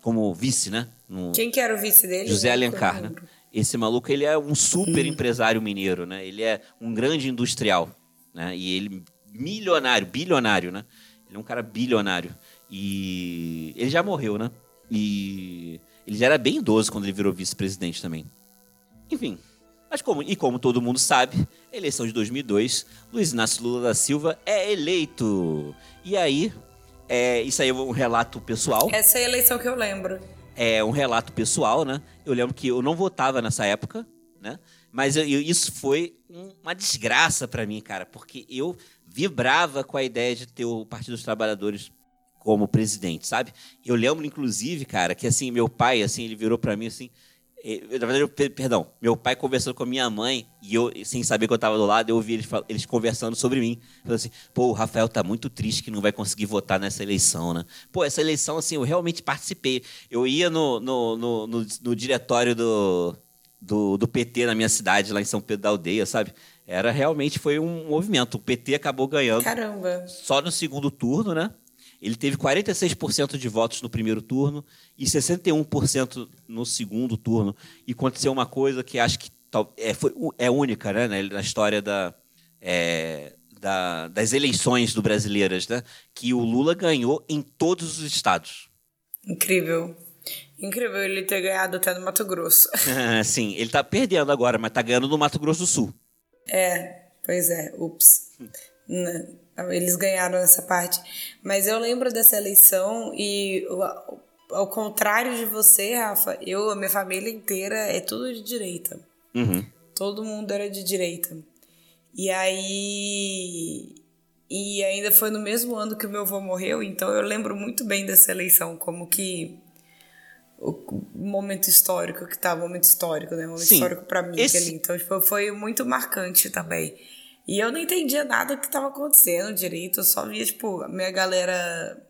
Como vice, né? No... Quem que era o vice dele? José Alencar, né? Esse maluco, ele é um super empresário mineiro, né? Ele é um grande industrial, né? E ele milionário, bilionário, né? Ele é um cara bilionário. E ele já morreu, né? E ele já era bem idoso quando ele virou vice-presidente também. Enfim, mas como, e como todo mundo sabe, eleição de 2002, Luiz Inácio Lula da Silva é eleito. E aí, é, isso aí é um relato pessoal. Essa é a eleição que eu lembro. É um relato pessoal, né? Eu lembro que eu não votava nessa época, né? Mas eu, eu, isso foi uma desgraça para mim, cara, porque eu vibrava com a ideia de ter o Partido dos Trabalhadores como presidente, sabe? Eu lembro, inclusive, cara, que assim, meu pai, assim, ele virou para mim assim. Na verdade, eu, perdão, meu pai conversando com a minha mãe, e eu, sem saber que eu estava do lado, eu ouvi eles, eles conversando sobre mim. Falando assim, pô, o Rafael tá muito triste que não vai conseguir votar nessa eleição, né? Pô, essa eleição, assim, eu realmente participei. Eu ia no, no, no, no, no diretório do, do, do PT na minha cidade, lá em São Pedro da Aldeia, sabe? Era realmente foi um movimento. O PT acabou ganhando. Caramba. Só no segundo turno, né? Ele teve 46% de votos no primeiro turno e 61% no segundo turno. E aconteceu uma coisa que acho que é, foi, é única né, na história da, é, da, das eleições do brasileiras, né? Que o Lula ganhou em todos os estados. Incrível. Incrível ele ter ganhado até no Mato Grosso. (laughs) (laughs) Sim, ele está perdendo agora, mas está ganhando no Mato Grosso do Sul. É, pois é, ups. (laughs) Eles ganharam essa parte. Mas eu lembro dessa eleição e ao contrário de você, Rafa, eu, a minha família inteira é tudo de direita. Uhum. Todo mundo era de direita. E aí. E ainda foi no mesmo ano que o meu avô morreu, então eu lembro muito bem dessa eleição, como que. O momento histórico que tá, momento histórico, né? Momento Sim, histórico para mim esse... ali. Então, tipo, foi muito marcante também. E eu não entendia nada que estava acontecendo direito, eu só via, tipo, a minha galera.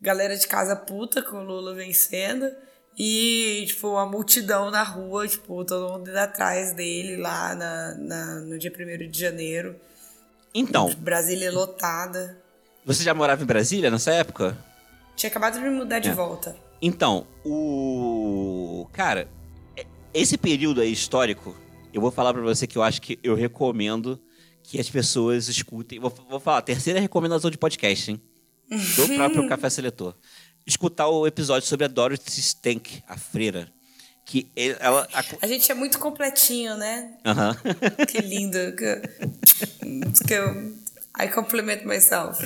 Galera de casa puta com o Lula vencendo. E, tipo, a multidão na rua, tipo, todo mundo indo atrás dele lá na, na no dia 1 de janeiro. Então. Brasília lotada. Você já morava em Brasília nessa época? Tinha acabado de me mudar de é. volta. Então, o. Cara, esse período aí histórico, eu vou falar para você que eu acho que eu recomendo que as pessoas escutem. Vou, vou falar, terceira recomendação de podcast, hein? Do (laughs) próprio Café Seletor. Escutar o episódio sobre a Dorothy Stank, a freira. Que ela. A, a gente é muito completinho, né? Uhum. (laughs) que lindo. Que, que eu, I compliment myself.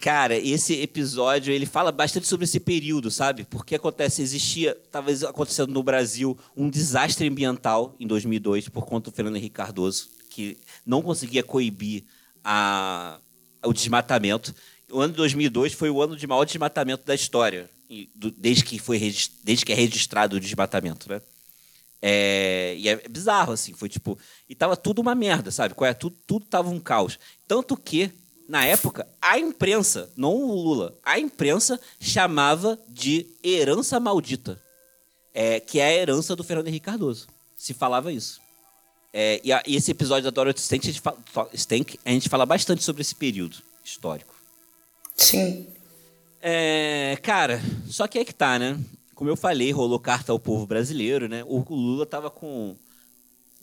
Cara, esse episódio ele fala bastante sobre esse período, sabe? Porque acontece, existia, talvez acontecendo no Brasil, um desastre ambiental em 2002 por conta do Fernando Henrique Cardoso, que não conseguia coibir a, o desmatamento. O ano de 2002 foi o ano de maior desmatamento da história, desde que, foi, desde que é registrado o desmatamento, né? É, e é bizarro, assim, foi tipo... E tava tudo uma merda, sabe? É? Tudo, tudo tava um caos. Tanto que, na época, a imprensa, não o Lula, a imprensa chamava de herança maldita. É, que é a herança do Fernando Henrique Cardoso. Se falava isso. É, e, a, e, esse episódio da Dorothy Stank a, gente fala, Stank, a gente fala bastante sobre esse período histórico. Sim. É, cara, só que é que tá, né? Como eu falei, rolou carta ao povo brasileiro, né? O Lula tava com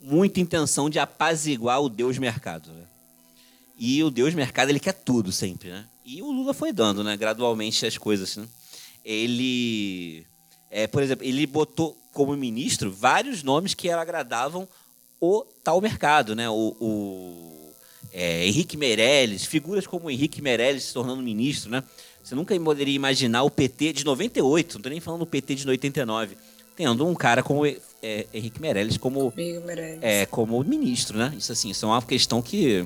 muita intenção de apaziguar o Deus mercado, né? E o Deus mercado, ele quer tudo sempre, né? E o Lula foi dando, né, gradualmente as coisas, né? Ele, é, por exemplo, ele botou como ministro vários nomes que agradavam o tal mercado, né? O, o é, Henrique Meirelles, figuras como Henrique Meirelles se tornando ministro, né? Você nunca poderia imaginar o PT de 98, não estou nem falando do PT de 89, tendo um cara como é, Henrique Meirelles como, Meirelles. É, como ministro, né? Isso assim, isso é uma questão que,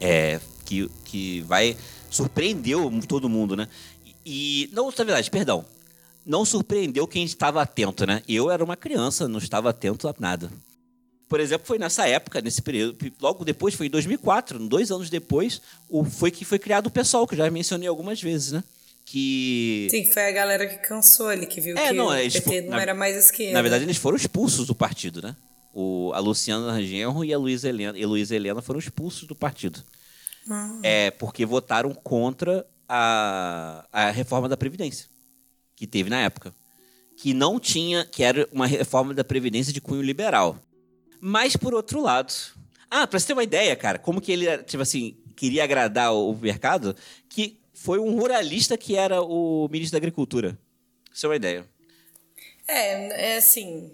é, que, que vai surpreendeu todo mundo, né? E, e não, na verdade, perdão, não surpreendeu quem estava atento, né? Eu era uma criança, não estava atento a nada por exemplo, foi nessa época, nesse período, logo depois, foi em 2004, dois anos depois, foi que foi criado o PSOL, que eu já mencionei algumas vezes, né? Que... Sim, foi a galera que cansou ali, que viu é, que não, o PT não na, era mais esquerda. Na verdade, eles foram expulsos do partido, né? O, a Luciana Rangel e a Luísa Helena, e Helena foram expulsos do partido. Ah. É, porque votaram contra a, a reforma da Previdência, que teve na época. Que não tinha, que era uma reforma da Previdência de cunho liberal. Mas, por outro lado. Ah, pra você ter uma ideia, cara, como que ele, tipo assim, queria agradar o mercado, que foi um ruralista que era o ministro da Agricultura. Isso é uma ideia. É, é assim,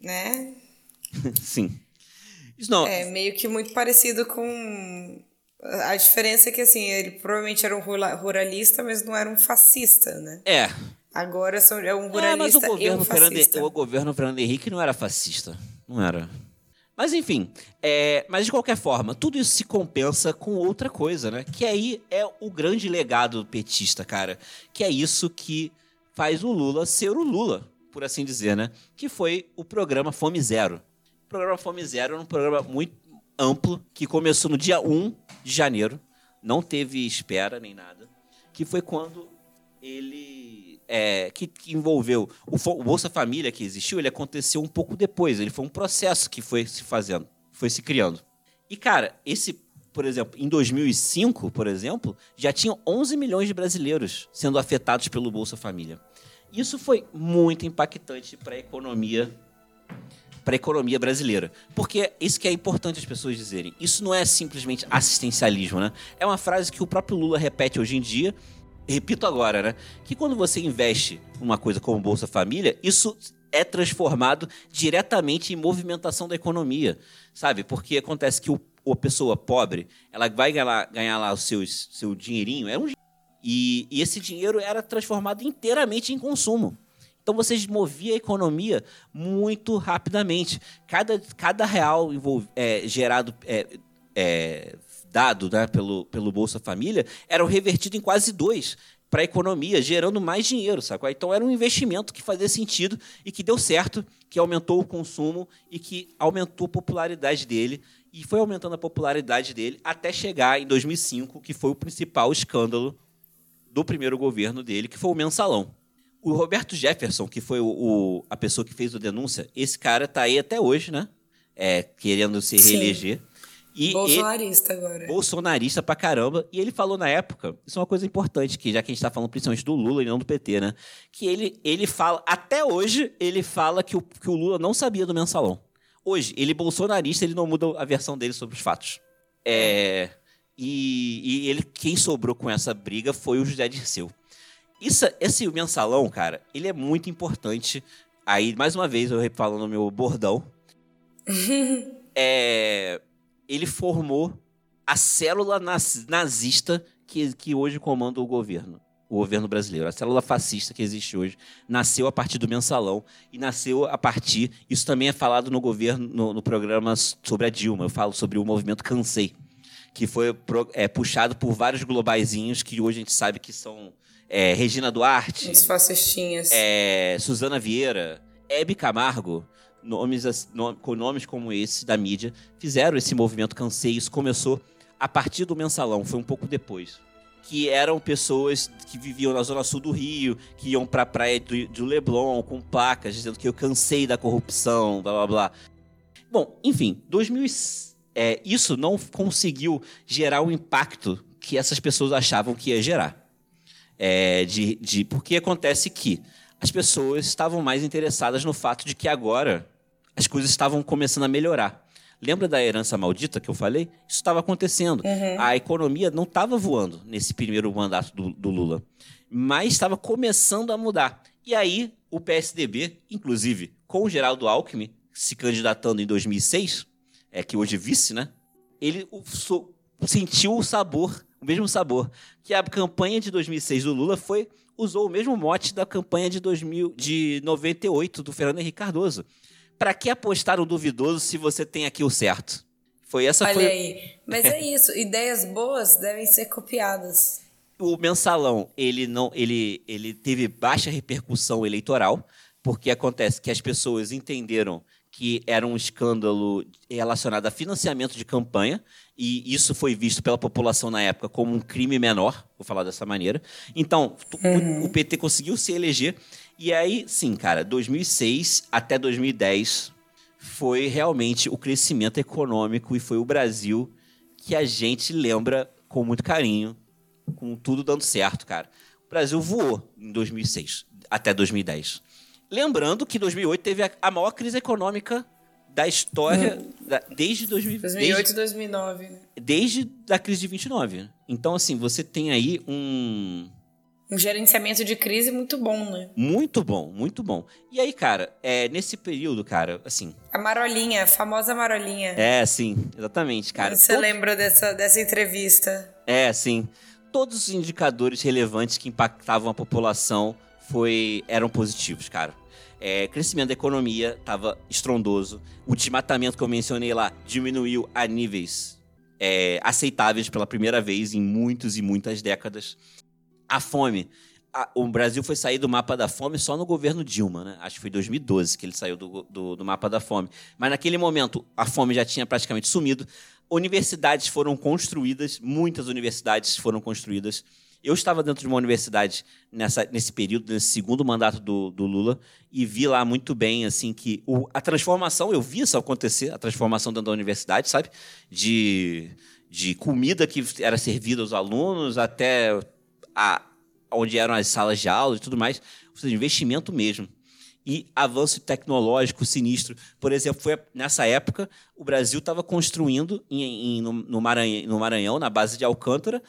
né? (laughs) Sim. Isso não. É meio que muito parecido com. A diferença é que, assim, ele provavelmente era um ruralista, mas não era um fascista, né? É. Agora é um ruralista é, mas o governo e um fascista. Fernando, o governo Fernando Henrique não era fascista. Não era. Mas enfim, é, mas de qualquer forma, tudo isso se compensa com outra coisa, né? Que aí é o grande legado petista, cara. Que é isso que faz o Lula ser o Lula, por assim dizer, né? Que foi o programa Fome Zero. O programa Fome Zero era um programa muito amplo que começou no dia 1 de janeiro, não teve espera nem nada, que foi quando ele é, que, que, envolveu o, o, Bolsa Família que existiu, ele aconteceu um pouco depois. Ele foi um processo que foi se fazendo, foi se criando. E cara, esse, por exemplo, em 2005, por exemplo, já tinham 11 milhões de brasileiros sendo afetados pelo Bolsa Família. Isso foi muito impactante para a economia para a economia brasileira. Porque isso que é importante as pessoas dizerem. Isso não é simplesmente assistencialismo, né? É uma frase que o próprio Lula repete hoje em dia repito agora, né? Que quando você investe uma coisa como Bolsa Família, isso é transformado diretamente em movimentação da economia, sabe? Porque acontece que o, a pessoa pobre, ela vai ganhar, ganhar lá o seu, seu dinheirinho, é um e, e esse dinheiro era transformado inteiramente em consumo. Então você movia a economia muito rapidamente. Cada, cada real envolv, é, gerado, é, é, dado né, pelo, pelo Bolsa Família era revertido em quase dois para a economia, gerando mais dinheiro, sacou? Então era um investimento que fazia sentido e que deu certo, que aumentou o consumo e que aumentou a popularidade dele. E foi aumentando a popularidade dele até chegar em 2005, que foi o principal escândalo do primeiro governo dele, que foi o mensalão. O Roberto Jefferson, que foi o, o a pessoa que fez a denúncia, esse cara está aí até hoje, né? É, querendo se reeleger. Sim. E bolsonarista ele, agora. Bolsonarista pra caramba. E ele falou na época, isso é uma coisa importante, que já que a gente tá falando principalmente do Lula e não do PT, né? Que ele, ele fala, até hoje, ele fala que o, que o Lula não sabia do mensalão. Hoje, ele bolsonarista, ele não muda a versão dele sobre os fatos. É. E, e ele, quem sobrou com essa briga foi o José Dirceu. Isso, esse mensalão, cara, ele é muito importante. Aí, mais uma vez, eu falando no meu bordão. (laughs) é ele formou a célula nazista que, que hoje comanda o governo, o governo brasileiro. A célula fascista que existe hoje nasceu a partir do mensalão e nasceu a partir. Isso também é falado no governo, no, no programa sobre a Dilma. Eu falo sobre o movimento Cansei, que foi é, puxado por vários globaizinhos que hoje a gente sabe que são é, Regina Duarte, os fascistinhas, é, Suzana Vieira, Hebe Camargo nomes, com nomes como esse da mídia fizeram esse movimento Cansei. Isso começou a partir do mensalão, foi um pouco depois. Que eram pessoas que viviam na zona sul do Rio, que iam para a praia do, do Leblon com placas dizendo que eu cansei da corrupção, blá blá blá. Bom, enfim, 2000, é, isso não conseguiu gerar o impacto que essas pessoas achavam que ia gerar. É, de, de, porque acontece que as pessoas estavam mais interessadas no fato de que agora as coisas estavam começando a melhorar. Lembra da herança maldita que eu falei? Isso estava acontecendo. Uhum. A economia não estava voando nesse primeiro mandato do, do Lula, mas estava começando a mudar. E aí o PSDB, inclusive com o Geraldo Alckmin se candidatando em 2006, é que hoje é vice, né? Ele sentiu o sabor, o mesmo sabor que a campanha de 2006 do Lula foi usou o mesmo mote da campanha de 2000, de 98 do Fernando Henrique Cardoso para que apostar no duvidoso se você tem aqui o certo? Foi essa Olha foi... aí. Mas é isso, (laughs) ideias boas devem ser copiadas. O mensalão, ele não, ele, ele teve baixa repercussão eleitoral, porque acontece que as pessoas entenderam que era um escândalo relacionado a financiamento de campanha, e isso foi visto pela população na época como um crime menor, vou falar dessa maneira. Então, uhum. o PT conseguiu se eleger e aí, sim, cara, 2006 até 2010 foi realmente o crescimento econômico e foi o Brasil que a gente lembra com muito carinho, com tudo dando certo, cara. O Brasil voou em 2006 até 2010. Lembrando que 2008 teve a, maior crise econômica da história hum. da, desde 2000, 2008 e 2009. Né? Desde a crise de 29. Então, assim, você tem aí um um gerenciamento de crise muito bom, né? Muito bom, muito bom. E aí, cara, é, nesse período, cara, assim. A marolinha, a famosa marolinha. É, sim, exatamente, cara. Você todo... lembra dessa, dessa entrevista? É, sim. Todos os indicadores relevantes que impactavam a população foi eram positivos, cara. É, crescimento da economia estava estrondoso. O desmatamento que eu mencionei lá diminuiu a níveis é, aceitáveis pela primeira vez em muitos e muitas décadas. A fome. A, o Brasil foi sair do mapa da fome só no governo Dilma, né? Acho que foi 2012 que ele saiu do, do, do mapa da fome. Mas naquele momento a fome já tinha praticamente sumido. Universidades foram construídas, muitas universidades foram construídas eu estava dentro de uma universidade nessa, nesse período, nesse segundo mandato do, do Lula, e vi lá muito bem assim que o, a transformação, eu vi isso acontecer, a transformação dentro da universidade, sabe? De, de comida que era servida aos alunos até a, onde eram as salas de aula e tudo mais. Ou seja, investimento mesmo e avanço tecnológico sinistro. Por exemplo, foi nessa época o Brasil estava construindo em, em, no, no, Maranhão, no, Maranhão, na base de Alcântara,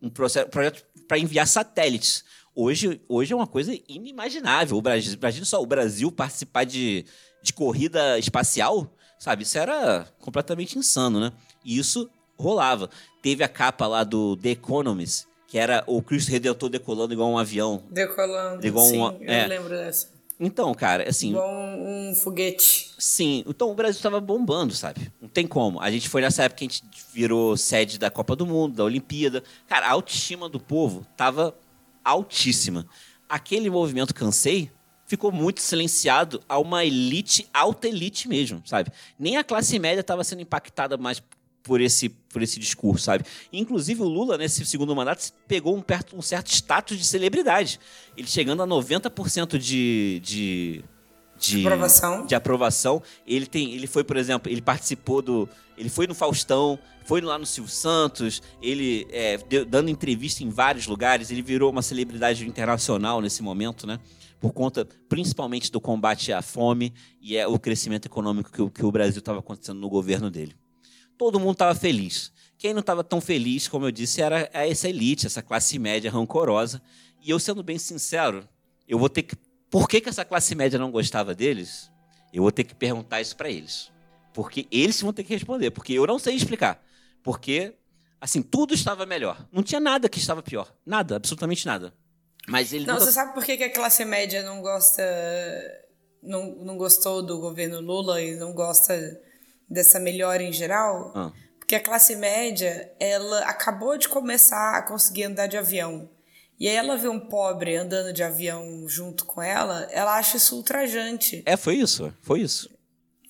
um, processo, projeto para enviar satélites. Hoje, hoje é uma coisa inimaginável. O Brasil, imagina só o Brasil participar de, de corrida espacial, sabe? Isso era completamente insano, né? E isso rolava. Teve a capa lá do The Economist, que era o Cristo Redentor decolando igual um avião. Decolando, igual sim, um, é. eu lembro dessa. Então, cara, assim. Igual um, um foguete. Sim, então o Brasil estava bombando, sabe? Não tem como. A gente foi nessa época que a gente virou sede da Copa do Mundo, da Olimpíada. Cara, a autoestima do povo tava altíssima. Aquele movimento Cansei ficou muito silenciado a uma elite, alta elite mesmo, sabe? Nem a classe média estava sendo impactada mais por esse, por esse discurso, sabe? Inclusive, o Lula, nesse segundo mandato, pegou um, perto, um certo status de celebridade. Ele chegando a 90% de, de, de aprovação. De aprovação. Ele, tem, ele foi, por exemplo, ele participou do. Ele foi no Faustão, foi lá no Silvio Santos, ele é, deu, dando entrevista em vários lugares, ele virou uma celebridade internacional nesse momento, né? Por conta principalmente do combate à fome e é, o crescimento econômico que, que o Brasil estava acontecendo no governo dele todo mundo estava feliz. Quem não estava tão feliz, como eu disse, era essa elite, essa classe média rancorosa. E eu, sendo bem sincero, eu vou ter que. Por que, que essa classe média não gostava deles? Eu vou ter que perguntar isso para eles. Porque eles vão ter que responder. Porque eu não sei explicar. Porque, assim, tudo estava melhor. Não tinha nada que estava pior. Nada, absolutamente nada. Mas ele não. Nunca... Você sabe por que, que a classe média não gosta. Não, não gostou do governo Lula e não gosta dessa melhora em geral, ah. porque a classe média, ela acabou de começar a conseguir andar de avião. E aí ela vê um pobre andando de avião junto com ela, ela acha isso ultrajante. É, foi isso, foi isso.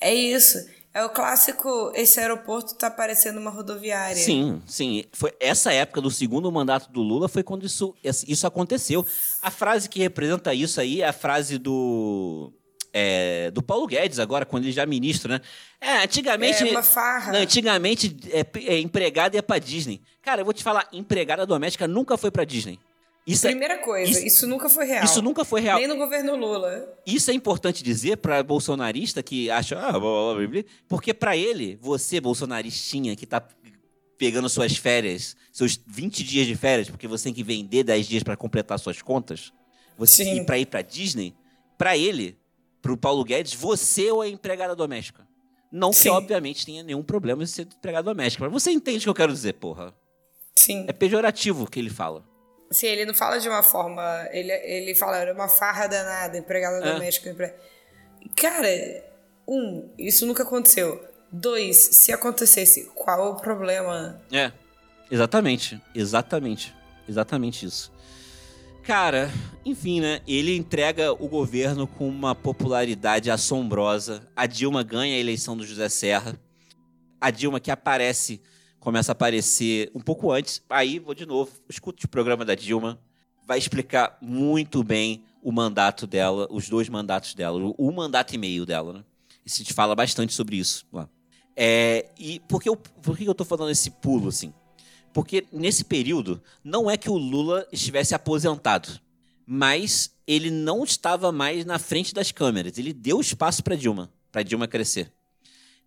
É isso. É o clássico, esse aeroporto tá parecendo uma rodoviária. Sim, sim. Foi essa época do segundo mandato do Lula foi quando isso, isso aconteceu. A frase que representa isso aí é a frase do é, do Paulo Guedes agora, quando ele já é ministro, né? É, antigamente. É uma farra. Não, antigamente, é, é, empregada ia pra Disney. Cara, eu vou te falar, empregada doméstica nunca foi pra Disney. Isso é Primeira é, coisa, isso, isso, nunca foi real. Isso nunca foi real. Nem no governo Lula. Isso é importante dizer para bolsonarista que acha, ah, blá, blá, blá, porque para ele, você bolsonaristinha que tá pegando suas férias, seus 20 dias de férias, porque você tem que vender 10 dias para completar suas contas, você Sim. ir para ir para Disney, para ele, pro Paulo Guedes, você ou a empregada doméstica. Não Sim. que, obviamente, tenha nenhum problema em ser empregada doméstica. Mas você entende o que eu quero dizer, porra. Sim. É pejorativo o que ele fala. Sim, ele não fala de uma forma. Ele, ele fala, era uma farra danada, empregada é. doméstica. Empre... Cara, um, isso nunca aconteceu. Dois, se acontecesse, qual o problema? É, exatamente. Exatamente. Exatamente isso. Cara, enfim, né? Ele entrega o governo com uma popularidade assombrosa. A Dilma ganha a eleição do José Serra. A Dilma que aparece, começa a aparecer um pouco antes. Aí, vou de novo, escute o programa da Dilma. Vai explicar muito bem o mandato dela, os dois mandatos dela, o mandato e meio dela, né? E se fala bastante sobre isso lá. É, e por que, eu, por que eu tô falando esse pulo, assim? Porque nesse período, não é que o Lula estivesse aposentado, mas ele não estava mais na frente das câmeras. Ele deu espaço para Dilma, para Dilma crescer.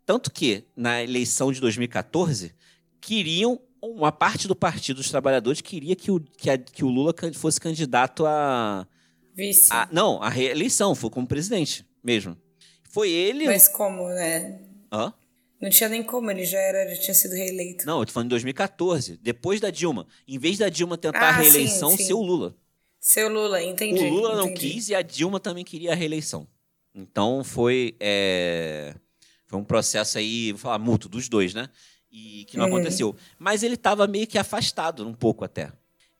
Tanto que, na eleição de 2014, queriam, uma parte do Partido dos Trabalhadores queria que o, que, a, que o Lula fosse candidato a. Vice. A, não, a reeleição, foi como presidente mesmo. Foi ele. Mas como, né? Hã? Não tinha nem como, ele já, era, já tinha sido reeleito. Não, eu tô falando em 2014, depois da Dilma. Em vez da Dilma tentar ah, a reeleição, sim, sim. ser o Lula. Seu Lula, entendi. O Lula não entendi. quis e a Dilma também queria a reeleição. Então foi, é, foi um processo aí, vou falar mútuo dos dois, né? E que não Uhum. aconteceu. Mas ele estava meio que afastado um pouco até.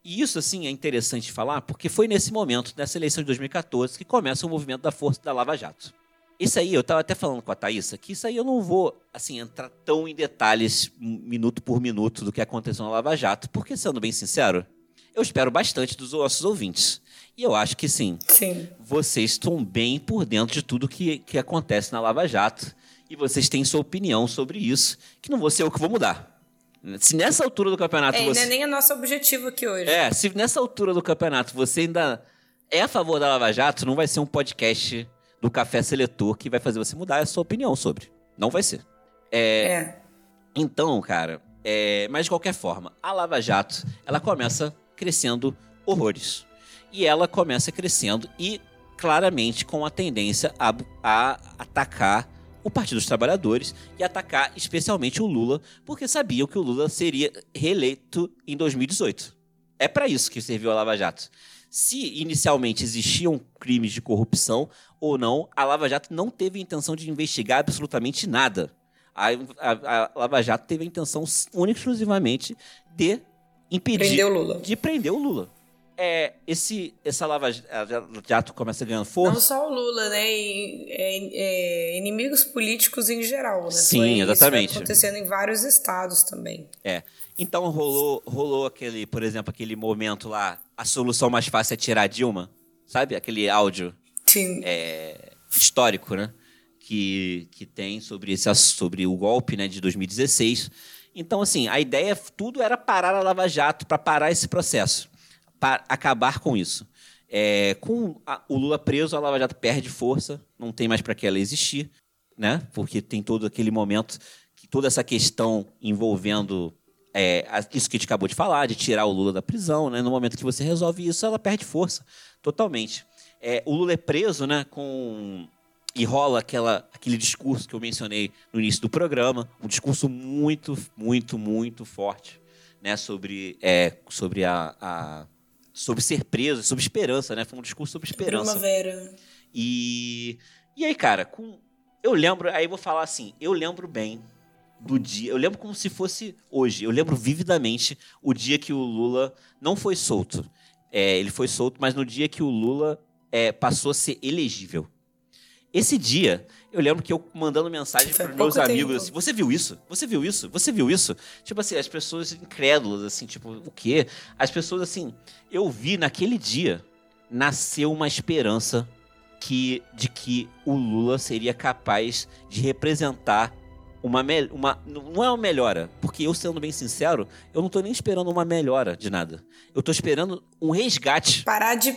E isso, assim, é interessante falar, porque foi nesse momento, nessa eleição de 2014, que começa o movimento da força da Lava Jato. Isso aí, eu estava até falando com a Thaísa, que isso aí eu não vou, assim, entrar tão em detalhes, minuto por minuto, do que aconteceu na Lava Jato, porque, sendo bem sincero, eu espero bastante dos nossos ouvintes. E eu acho que sim, Sim. vocês estão bem por dentro de tudo que, que acontece na Lava Jato. E vocês têm sua opinião sobre isso, que não vou ser eu que vou mudar. Se nessa altura do campeonato É, você. não é nem o nosso objetivo aqui hoje. É, se nessa altura do campeonato você ainda é a favor da Lava Jato, não vai ser um podcast do Café Seletor que vai fazer você mudar a sua opinião sobre. Não vai ser. É. Então, cara, é, mas de qualquer forma, a Lava Jato, ela começa crescendo horrores. E ela começa crescendo e claramente com a tendência a, a atacar o Partido dos Trabalhadores e atacar especialmente o Lula, porque sabiam que o Lula seria reeleito em 2018. É para isso que serviu a Lava Jato. Se inicialmente existiam crimes de corrupção ou não, a Lava Jato não teve a intenção de investigar absolutamente nada. A, a- a Lava Jato teve a intenção única e exclusivamente de impedir Prendeu o Lula. de prender o Lula. É, esse, essa Lava Jato começa ganhando Não força. só o Lula, né? E, é, é, inimigos políticos em geral, né? Sim, Foi- exatamente. Isso foi acontecendo em vários estados também. É. Então rolou, rolou aquele, por exemplo, aquele momento lá, a solução mais fácil é tirar a Dilma, sabe? Aquele áudio Sim. é, histórico, né? Que, que tem sobre, esse, sobre o golpe né, de 2016. Então, assim, a ideia, tudo era parar a Lava Jato para parar esse processo, para acabar com isso. É, com a- o Lula preso, a Lava Jato perde força, não tem mais para que ela existir, né? Porque tem todo aquele momento, que toda essa questão envolvendo é, isso que a gente acabou de falar, de tirar o Lula da prisão, né? No momento que você resolve isso, ela perde força, totalmente. É, o Lula é preso, né? Com e rola aquela, aquele discurso que eu mencionei no início do programa, um discurso muito, muito, muito forte, né? Sobre, é, sobre a, a- sobre ser preso, sobre esperança, né? Foi um discurso sobre esperança. Primavera. E, e aí, cara, com, eu lembro, aí eu vou falar assim, eu lembro bem do dia, eu lembro como se fosse hoje, eu lembro vividamente o dia que o Lula não foi solto. É, ele foi solto, mas no dia que o Lula é, passou a ser elegível. Esse dia, eu lembro que eu mandando mensagem para meus amigos tempo. assim, você viu isso? Você viu isso? Você viu isso? Tipo assim, as pessoas incrédulas, assim, tipo, o quê? As pessoas, assim, eu vi naquele dia, nasceu uma esperança que, de que o Lula seria capaz de representar uma, uma não é uma melhora, porque eu sendo bem sincero, eu não tô nem esperando uma melhora de nada. Eu tô esperando um resgate. Parar de.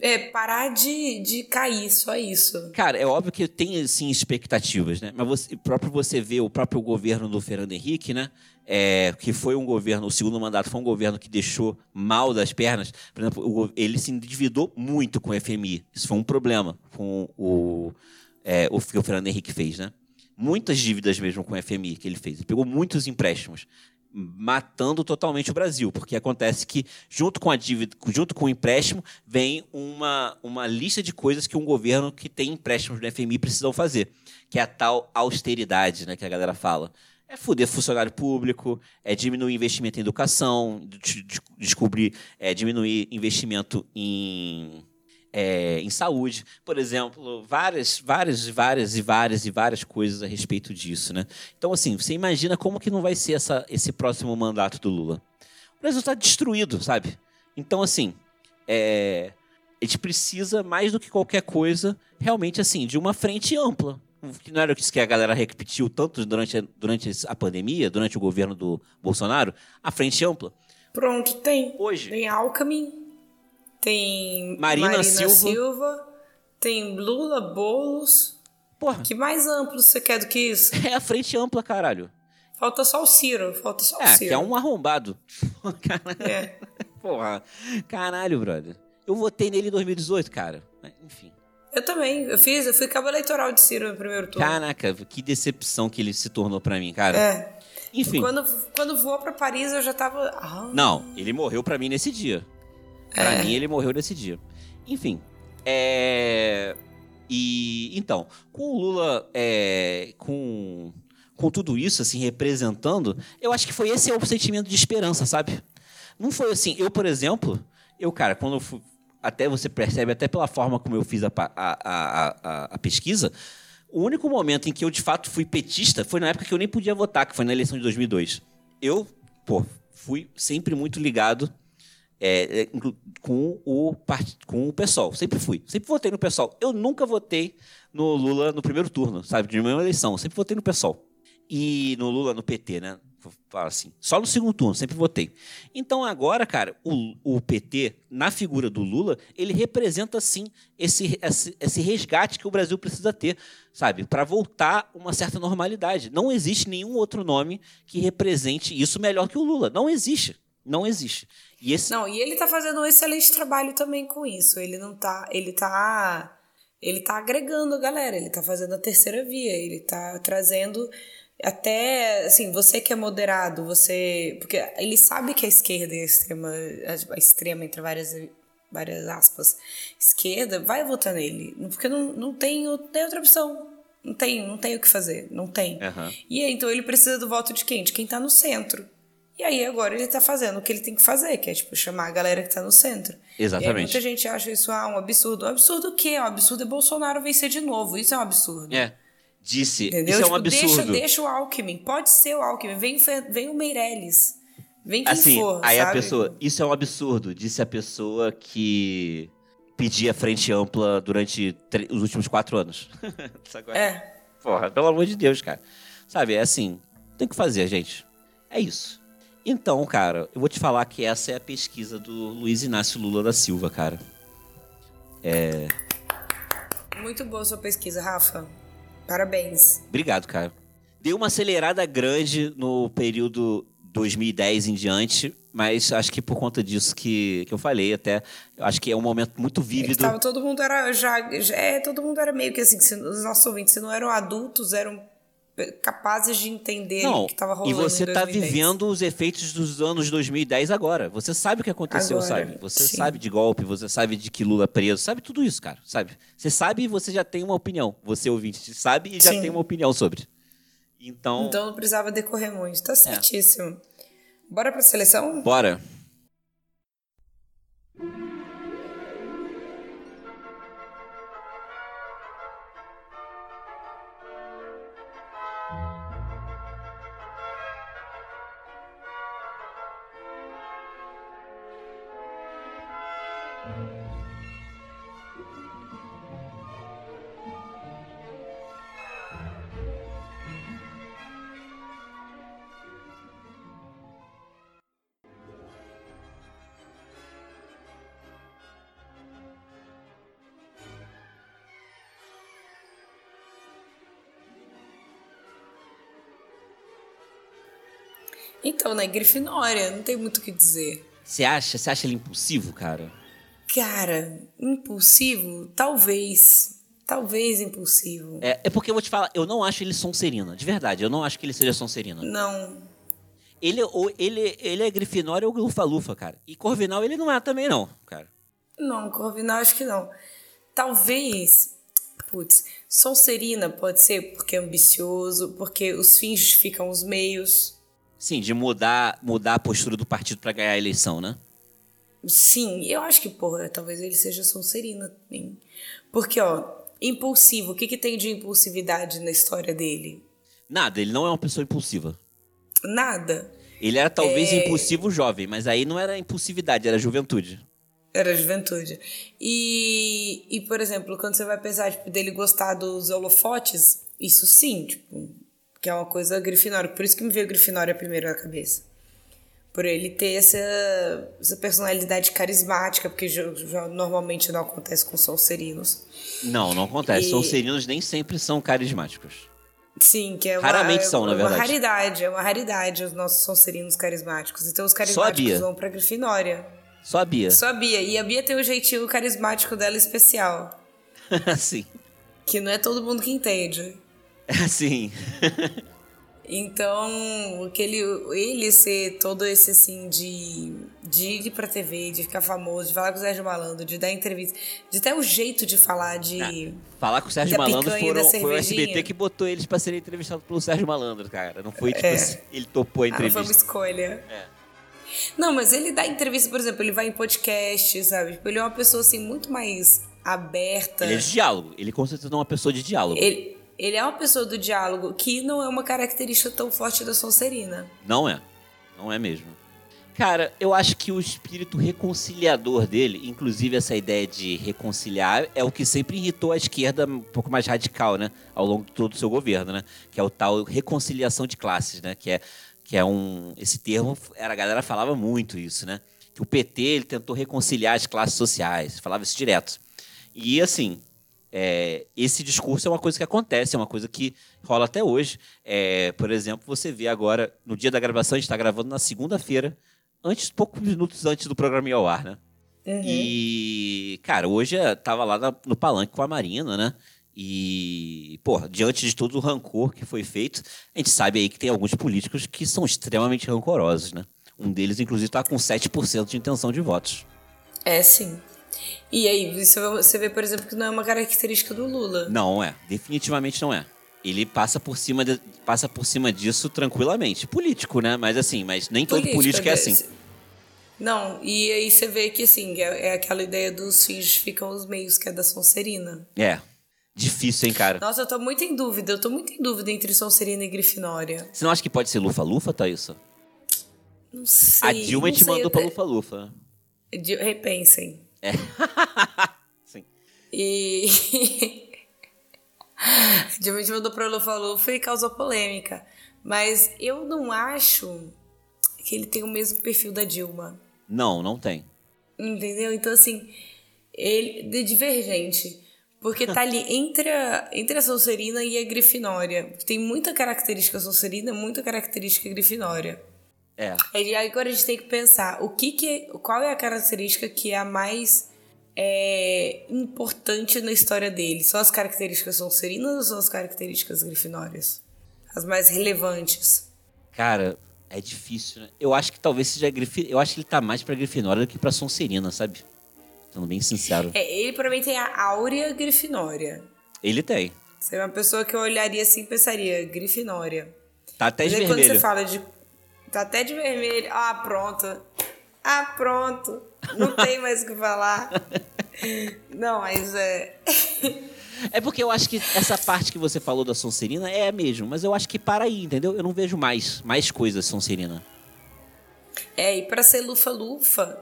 É, parar de, de cair, só isso. Cara, é óbvio que tem sim expectativas, né? Mas você, próprio você vê o próprio governo do Fernando Henrique, né? É, que foi um governo, o segundo mandato foi um governo que deixou mal das pernas. Por exemplo, ele se endividou muito com o FMI. Isso foi um problema com o, é, o que o Fernando Henrique fez, né? Muitas dívidas mesmo com o FMI que ele fez. Ele pegou muitos empréstimos, matando totalmente o Brasil, porque acontece que junto com a dívida, junto com o empréstimo, vem uma, uma lista de coisas que um governo que tem empréstimos do FMI precisam fazer, que é a tal austeridade, né, que a galera fala. É foder funcionário público, é diminuir investimento em educação, de- de- descobrir, é diminuir investimento em é, em saúde, por exemplo, várias, várias, várias e várias e várias coisas a respeito disso, né? Então, assim, você imagina como que não vai ser essa, esse próximo mandato do Lula? O Brasil está destruído, sabe? Então, assim, é, a gente precisa mais do que qualquer coisa, realmente, assim, de uma frente ampla. Que não era isso que a galera repetiu tanto durante, a- durante a pandemia, durante o governo do Bolsonaro, a frente ampla. Pronto, tem. Hoje. Tem Alckmin, tem Marina Silva. Silva, tem Lula, Boulos. Porra, Que mais amplo você quer do que isso? (laughs) é a frente ampla, caralho. Falta só o Ciro, falta só o É, Ciro. que é um arrombado. (laughs) É. Porra, caralho, brother. Eu votei nele em 2018, cara. Enfim. Eu também, eu fiz, eu fui cabo eleitoral de Ciro no primeiro turno. Caraca, que decepção que ele se tornou pra mim, cara. É. Enfim. Quando, quando voou pra Paris, eu já tava. Ah, Não, ele morreu pra mim nesse dia. Pra é. mim, ele morreu nesse dia. Enfim, é... E, então, com o Lula, é, com, com tudo isso, assim, representando, eu acho que foi esse o sentimento de esperança, sabe? Não foi assim, eu, por exemplo, eu, cara, quando eu fui, até você percebe, até pela forma como eu fiz a, a, a, a, pesquisa, o único momento em que eu, de fato, fui petista foi na época que eu nem podia votar, que foi na eleição de 2002. Eu, pô, fui sempre muito ligado é, é com, o, com o PSOL. Sempre fui. Sempre votei no PSOL. Eu nunca votei no Lula no primeiro turno, sabe? De uma eleição. Sempre votei no PSOL. E no Lula, no PT, né? Assim. Só no segundo turno, sempre votei. Então agora, cara, o, o PT, na figura do Lula, ele representa, sim, esse, esse, esse resgate que o Brasil precisa ter, sabe? Para voltar uma certa normalidade. Não existe nenhum outro nome que represente isso melhor que o Lula. Não existe. Não existe. E esse... Não, e ele tá fazendo um excelente trabalho também com isso. Ele não tá. Ele tá. Ele tá agregando a galera, ele tá fazendo a terceira via, ele tá trazendo até assim, você que é moderado, você. Porque ele sabe que a esquerda e a extrema, a extrema entre várias, várias aspas, esquerda, vai votar nele. Porque não, não, tem, não tem outra opção. Não tem, não tem o que fazer. Não tem. Uhum. E aí, então ele precisa do voto de quem? De quem tá no centro. E aí agora ele tá fazendo o que ele tem que fazer, que é tipo chamar a galera que tá no centro. Exatamente. E muita gente acha isso ah, um absurdo. Um absurdo o quê? Um absurdo é Bolsonaro vencer de novo. Isso é um absurdo. É. Disse. Entendeu? Isso tipo, é um tipo, absurdo. Deixa, deixa o Alckmin. Pode ser o Alckmin. Vem, vem o Meirelles. Vem quem assim, for. Aí sabe? a pessoa. Isso é um absurdo. Disse a pessoa que pedia frente ampla durante os últimos quatro anos. (laughs) é. Porra, pelo amor de Deus, cara. Sabe, é assim. Tem que fazer, gente. É isso. Então, cara, eu vou te falar que essa é a pesquisa do Luiz Inácio Lula da Silva, cara. É. Muito boa sua pesquisa, Rafa. Parabéns. Obrigado, cara. Deu uma acelerada grande no período 2010 em diante, mas acho que por conta disso que, que eu falei até, acho que é um momento muito vívido. É tava, todo mundo era já, já é, todo mundo era meio que assim, se, os nossos ouvintes, se não eram adultos, eram capazes de entender não, o que estava rolando. E você está vivendo os efeitos dos anos 2010 agora. Você sabe o que aconteceu, agora, sabe? Você sim. sabe de golpe, você sabe de que Lula é preso, sabe tudo isso, cara, sabe? Você sabe e você já tem uma opinião. Você ouvinte sabe e já sim. tem uma opinião sobre. Então. Então não precisava decorrer muito. Tá é. certíssimo. É. Bora pra seleção? Bora. Então, né, Grifinória, não tem muito o que dizer. Você acha? Você acha ele impulsivo, cara? Cara, impulsivo? Talvez. Talvez impulsivo. É, é porque eu vou te falar, eu não acho ele Sonserina. De verdade, eu não acho que ele seja Sonserina. Não. Ele, ou, ele, ele é Grifinória ou Lufa-Lufa, cara. E Corvinal ele não é também, não, cara. Não, Corvinal acho que não. Talvez. Putz, Sonserina pode ser porque é ambicioso, porque os fins justificam os meios. Sim, de mudar, mudar a postura do partido para ganhar a eleição, né? Sim, eu acho que, porra, talvez ele seja Sonserina também. Porque, ó, impulsivo, o que, que tem de impulsividade na história dele? Nada, ele não é uma pessoa impulsiva. Nada. Ele era talvez é... impulsivo jovem, mas aí não era impulsividade, era juventude. Era juventude. E, e por exemplo, quando você vai pensar tipo, dele gostar dos holofotes, isso sim, tipo, que é uma coisa grifinória. Por isso que me veio Grifinória primeiro na cabeça. Por ele ter essa, essa personalidade carismática, porque já, já normalmente não acontece com Solserinos. Não, não acontece. E... Solserinos nem sempre são carismáticos. Sim, que é uma, Raramente são, é na verdade. uma raridade, é uma raridade os nossos Solserinos carismáticos. Então os carismáticos vão pra Grifinória. Só a Bia. Só a Bia. E a Bia tem o um jeitinho carismático dela especial. (laughs) Sim. Que não é todo mundo que entende. Sim. Então, aquele, ele ser todo esse assim de, de ir pra TV, de ficar famoso, de falar com o Sérgio Malandro, de dar entrevista, de até o jeito de falar, de. É, falar com o Sérgio Malandro foram, foi o SBT que botou eles pra serem entrevistados pelo Sérgio Malandro, cara. Não foi tipo é. assim, ele topou a entrevista. Ah, não foi uma escolha. É. Não, mas ele dá entrevista, por exemplo, ele vai em podcast, sabe? Tipo, ele é uma pessoa assim muito mais aberta. Ele é de diálogo. Ele com certeza é uma pessoa de diálogo. Ele, ele é uma pessoa do diálogo que não é uma característica tão forte da Sonserina. Não é. Não é mesmo. Cara, eu acho que o espírito reconciliador dele, inclusive essa ideia de reconciliar, é o que sempre irritou a esquerda um pouco mais radical, né? Ao longo de todo o seu governo, né? Que é o tal reconciliação de classes, né? Que é, que é um. Esse termo, era, a galera falava muito isso, né? Que o PT ele tentou reconciliar as classes sociais, falava isso direto. E assim, é, esse discurso é uma coisa que acontece, é uma coisa que rola até hoje. É, por exemplo, você vê agora, no dia da gravação, a gente está gravando na segunda-feira, antes, poucos minutos antes do programa ir ao ar, né? Uhum. E, cara, hoje eu tava lá no palanque com a Marina, né? E, pô, diante de todo o rancor que foi feito, a gente sabe aí que tem alguns políticos que são extremamente rancorosos, né? Um deles, inclusive, está com 7% de intenção de votos. É, sim. E aí, você vê, por exemplo, que não é uma característica do Lula. Não é, definitivamente não é. Ele passa por cima, de, passa por cima disso tranquilamente. Político, né? Mas assim, mas nem todo político é assim. Não, e aí você vê que assim, é, é aquela ideia dos fins ficam os meios, que é da Sonserina. É. Difícil, hein, cara? Nossa, eu tô muito em dúvida. Eu tô muito em dúvida entre Sonserina e Grifinória. Você não acha que pode ser Lufa-Lufa, Thaísa? Não sei. A Dilma te mandou pra Lufa-Lufa. Repensem. É. (laughs) Sim. E. Diamante mandou pra Lufa Lufa e causou polêmica. Mas eu não acho que ele tem o mesmo perfil da Dilma. Não, não tem. Entendeu? Então, assim, ele é divergente. Porque tá ali (laughs) entre a, entre a Sonserina e a Grifinória. Tem muita característica Sonserina, muita característica Grifinória. É. E agora a gente tem que pensar o que, que qual é a característica que é a mais é, importante na história dele. São as características Sonserinas ou são as características Grifinórias? As mais relevantes. Cara, é difícil, né? Eu acho que talvez seja Grifinória. Eu acho que ele tá mais pra Grifinória do que pra Sonserina, sabe? Sendo bem sincero. É, ele provavelmente tem a áurea Grifinória. Ele tem. Você é uma pessoa que eu olharia assim e pensaria, Grifinória. Tá até de vermelho. quando você fala de Tá até de vermelho. Ah, pronto. Ah, pronto. Não tem mais o que falar. Não, mas é. (laughs) É porque eu acho que essa parte que você falou da Sonserina é mesmo, mas eu acho que para aí, entendeu? Eu não vejo mais, mais coisas Sonserina. É, e pra ser lufa-lufa,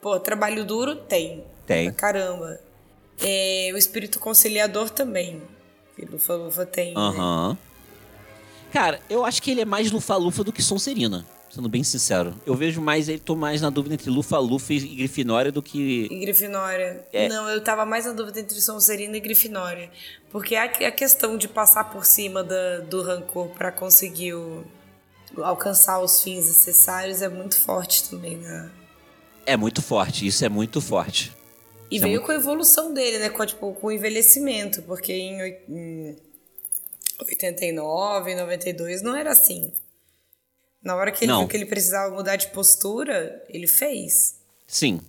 pô, trabalho duro tem. Tem. caramba. É, o espírito conciliador também. Que lufa-lufa tem. Né? Aham. Uhum. Né? Cara, eu acho que ele é mais Lufa-Lufa do que Sonserina. Sendo bem sincero. Eu vejo mais, ele tô mais na dúvida entre Lufa-Lufa e Grifinória do que. E Grifinória. É. Não, eu tava mais na dúvida entre Sonserina e Grifinória. Porque a, a questão de passar por cima da, do rancor para conseguir o, alcançar os fins necessários é muito forte também, né? É muito forte, isso é muito forte. E isso é veio é muito... com a evolução dele, né? Com, tipo, com o envelhecimento, porque em, em 89, 92, não era assim. Na hora que ele não. viu que ele precisava mudar de postura, ele fez. Sim.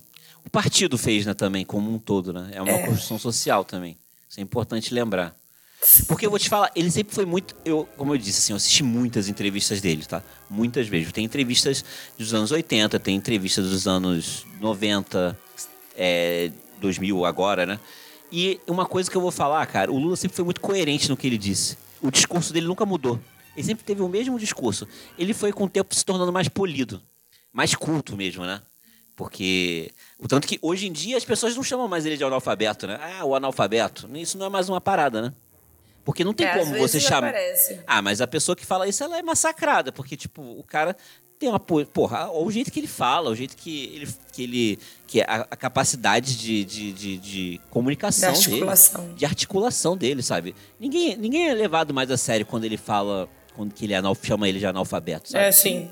O partido fez, né, também, como um todo, né? É uma é. construção social também. Isso é importante lembrar. Porque eu vou te falar, ele sempre foi muito. Eu, como eu disse, assim, eu assisti muitas entrevistas dele, tá? Muitas vezes. Tem entrevistas dos anos 80, tem entrevistas dos anos 90, é, 2000 agora, né? E uma coisa que eu vou falar, cara, o Lula sempre foi muito coerente no que ele disse o discurso dele nunca mudou. Ele sempre teve o mesmo discurso. Ele foi com o tempo se tornando mais polido, mais culto mesmo, né? Porque. O tanto que hoje em dia as pessoas não chamam mais ele de analfabeto, né? Ah, o analfabeto. Isso não é mais uma parada, né? Porque não tem é, como você chamar. Ah, mas a pessoa que fala isso, ela é massacrada. Porque, tipo, o cara tem uma. Porra, o jeito que ele fala, o jeito que ele. Que ele que a, a capacidade de, de, de, de comunicação de articulação. dele. De articulação dele, sabe? Ninguém, ninguém é levado mais a sério quando ele fala. Quando que ele é chama ele de analfabeto, sabe? É, sim.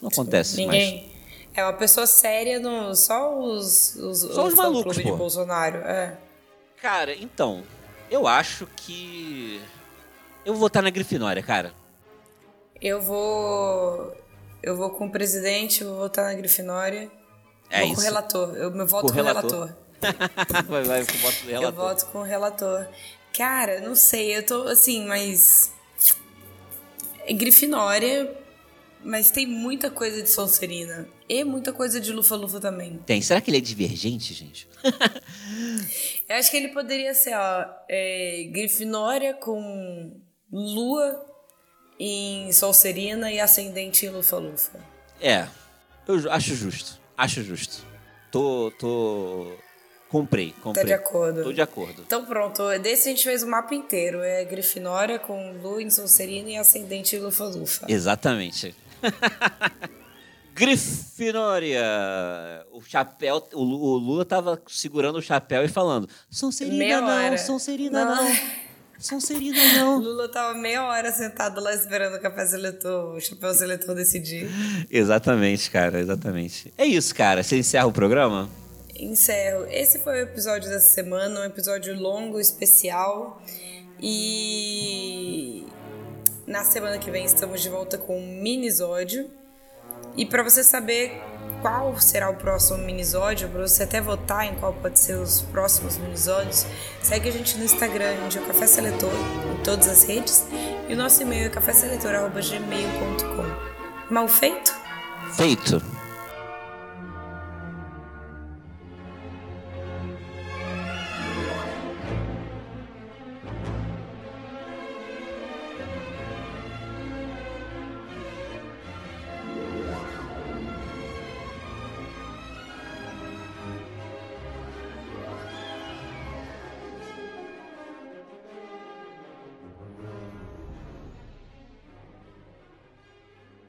Não acontece Ninguém. Mais. É uma pessoa séria, no, só os, os, só os, os malucos de Bolsonaro. É. Cara, então, eu acho que. Eu vou votar na Grifinória, cara. Eu vou. Eu vou com o presidente, vou votar na Grifinória. É vou isso. com o relator. Eu me voto com, com o relator. relator. (laughs) vai, vai, com o voto relator. Eu voto com o relator. Cara, não sei, eu tô assim, mas. É Grifinória, mas tem muita coisa de Sonserina. E muita coisa de Lufa-Lufa também. Tem. Será que ele é divergente, gente? (laughs) eu acho que ele poderia ser, ó, é, Grifinória com Lua em Sonserina e Ascendente em Lufa-Lufa. É, eu acho justo. Acho justo. Tô. tô... Comprei, comprei. Tá de acordo. Tô de acordo. Então pronto, desse a gente fez o mapa inteiro. É Grifinória com Lua em Sonserina e Ascendente em Lufa-Lufa. Exatamente. (laughs) Grifinória! O chapéu, o, o Lula tava segurando o chapéu e falando: Sonserina Meia não, hora. Sonserina não. não. (laughs) Sonserina não. Lula tava meia hora sentado lá esperando o café seletor, o chapéu seletor decidir. Exatamente, cara, exatamente. É isso, cara. Você encerra o programa? Encerro. Esse foi o episódio dessa semana, um episódio longo, especial. E na semana que vem estamos de volta com um minisódio. E para você saber qual será o próximo minisódio, para você até votar em qual pode ser os próximos minisódios, segue a gente no Instagram, onde é o Café Seletor, em todas as redes, e o nosso e-mail é caféseletor.gmail.com. Mal feito? Feito.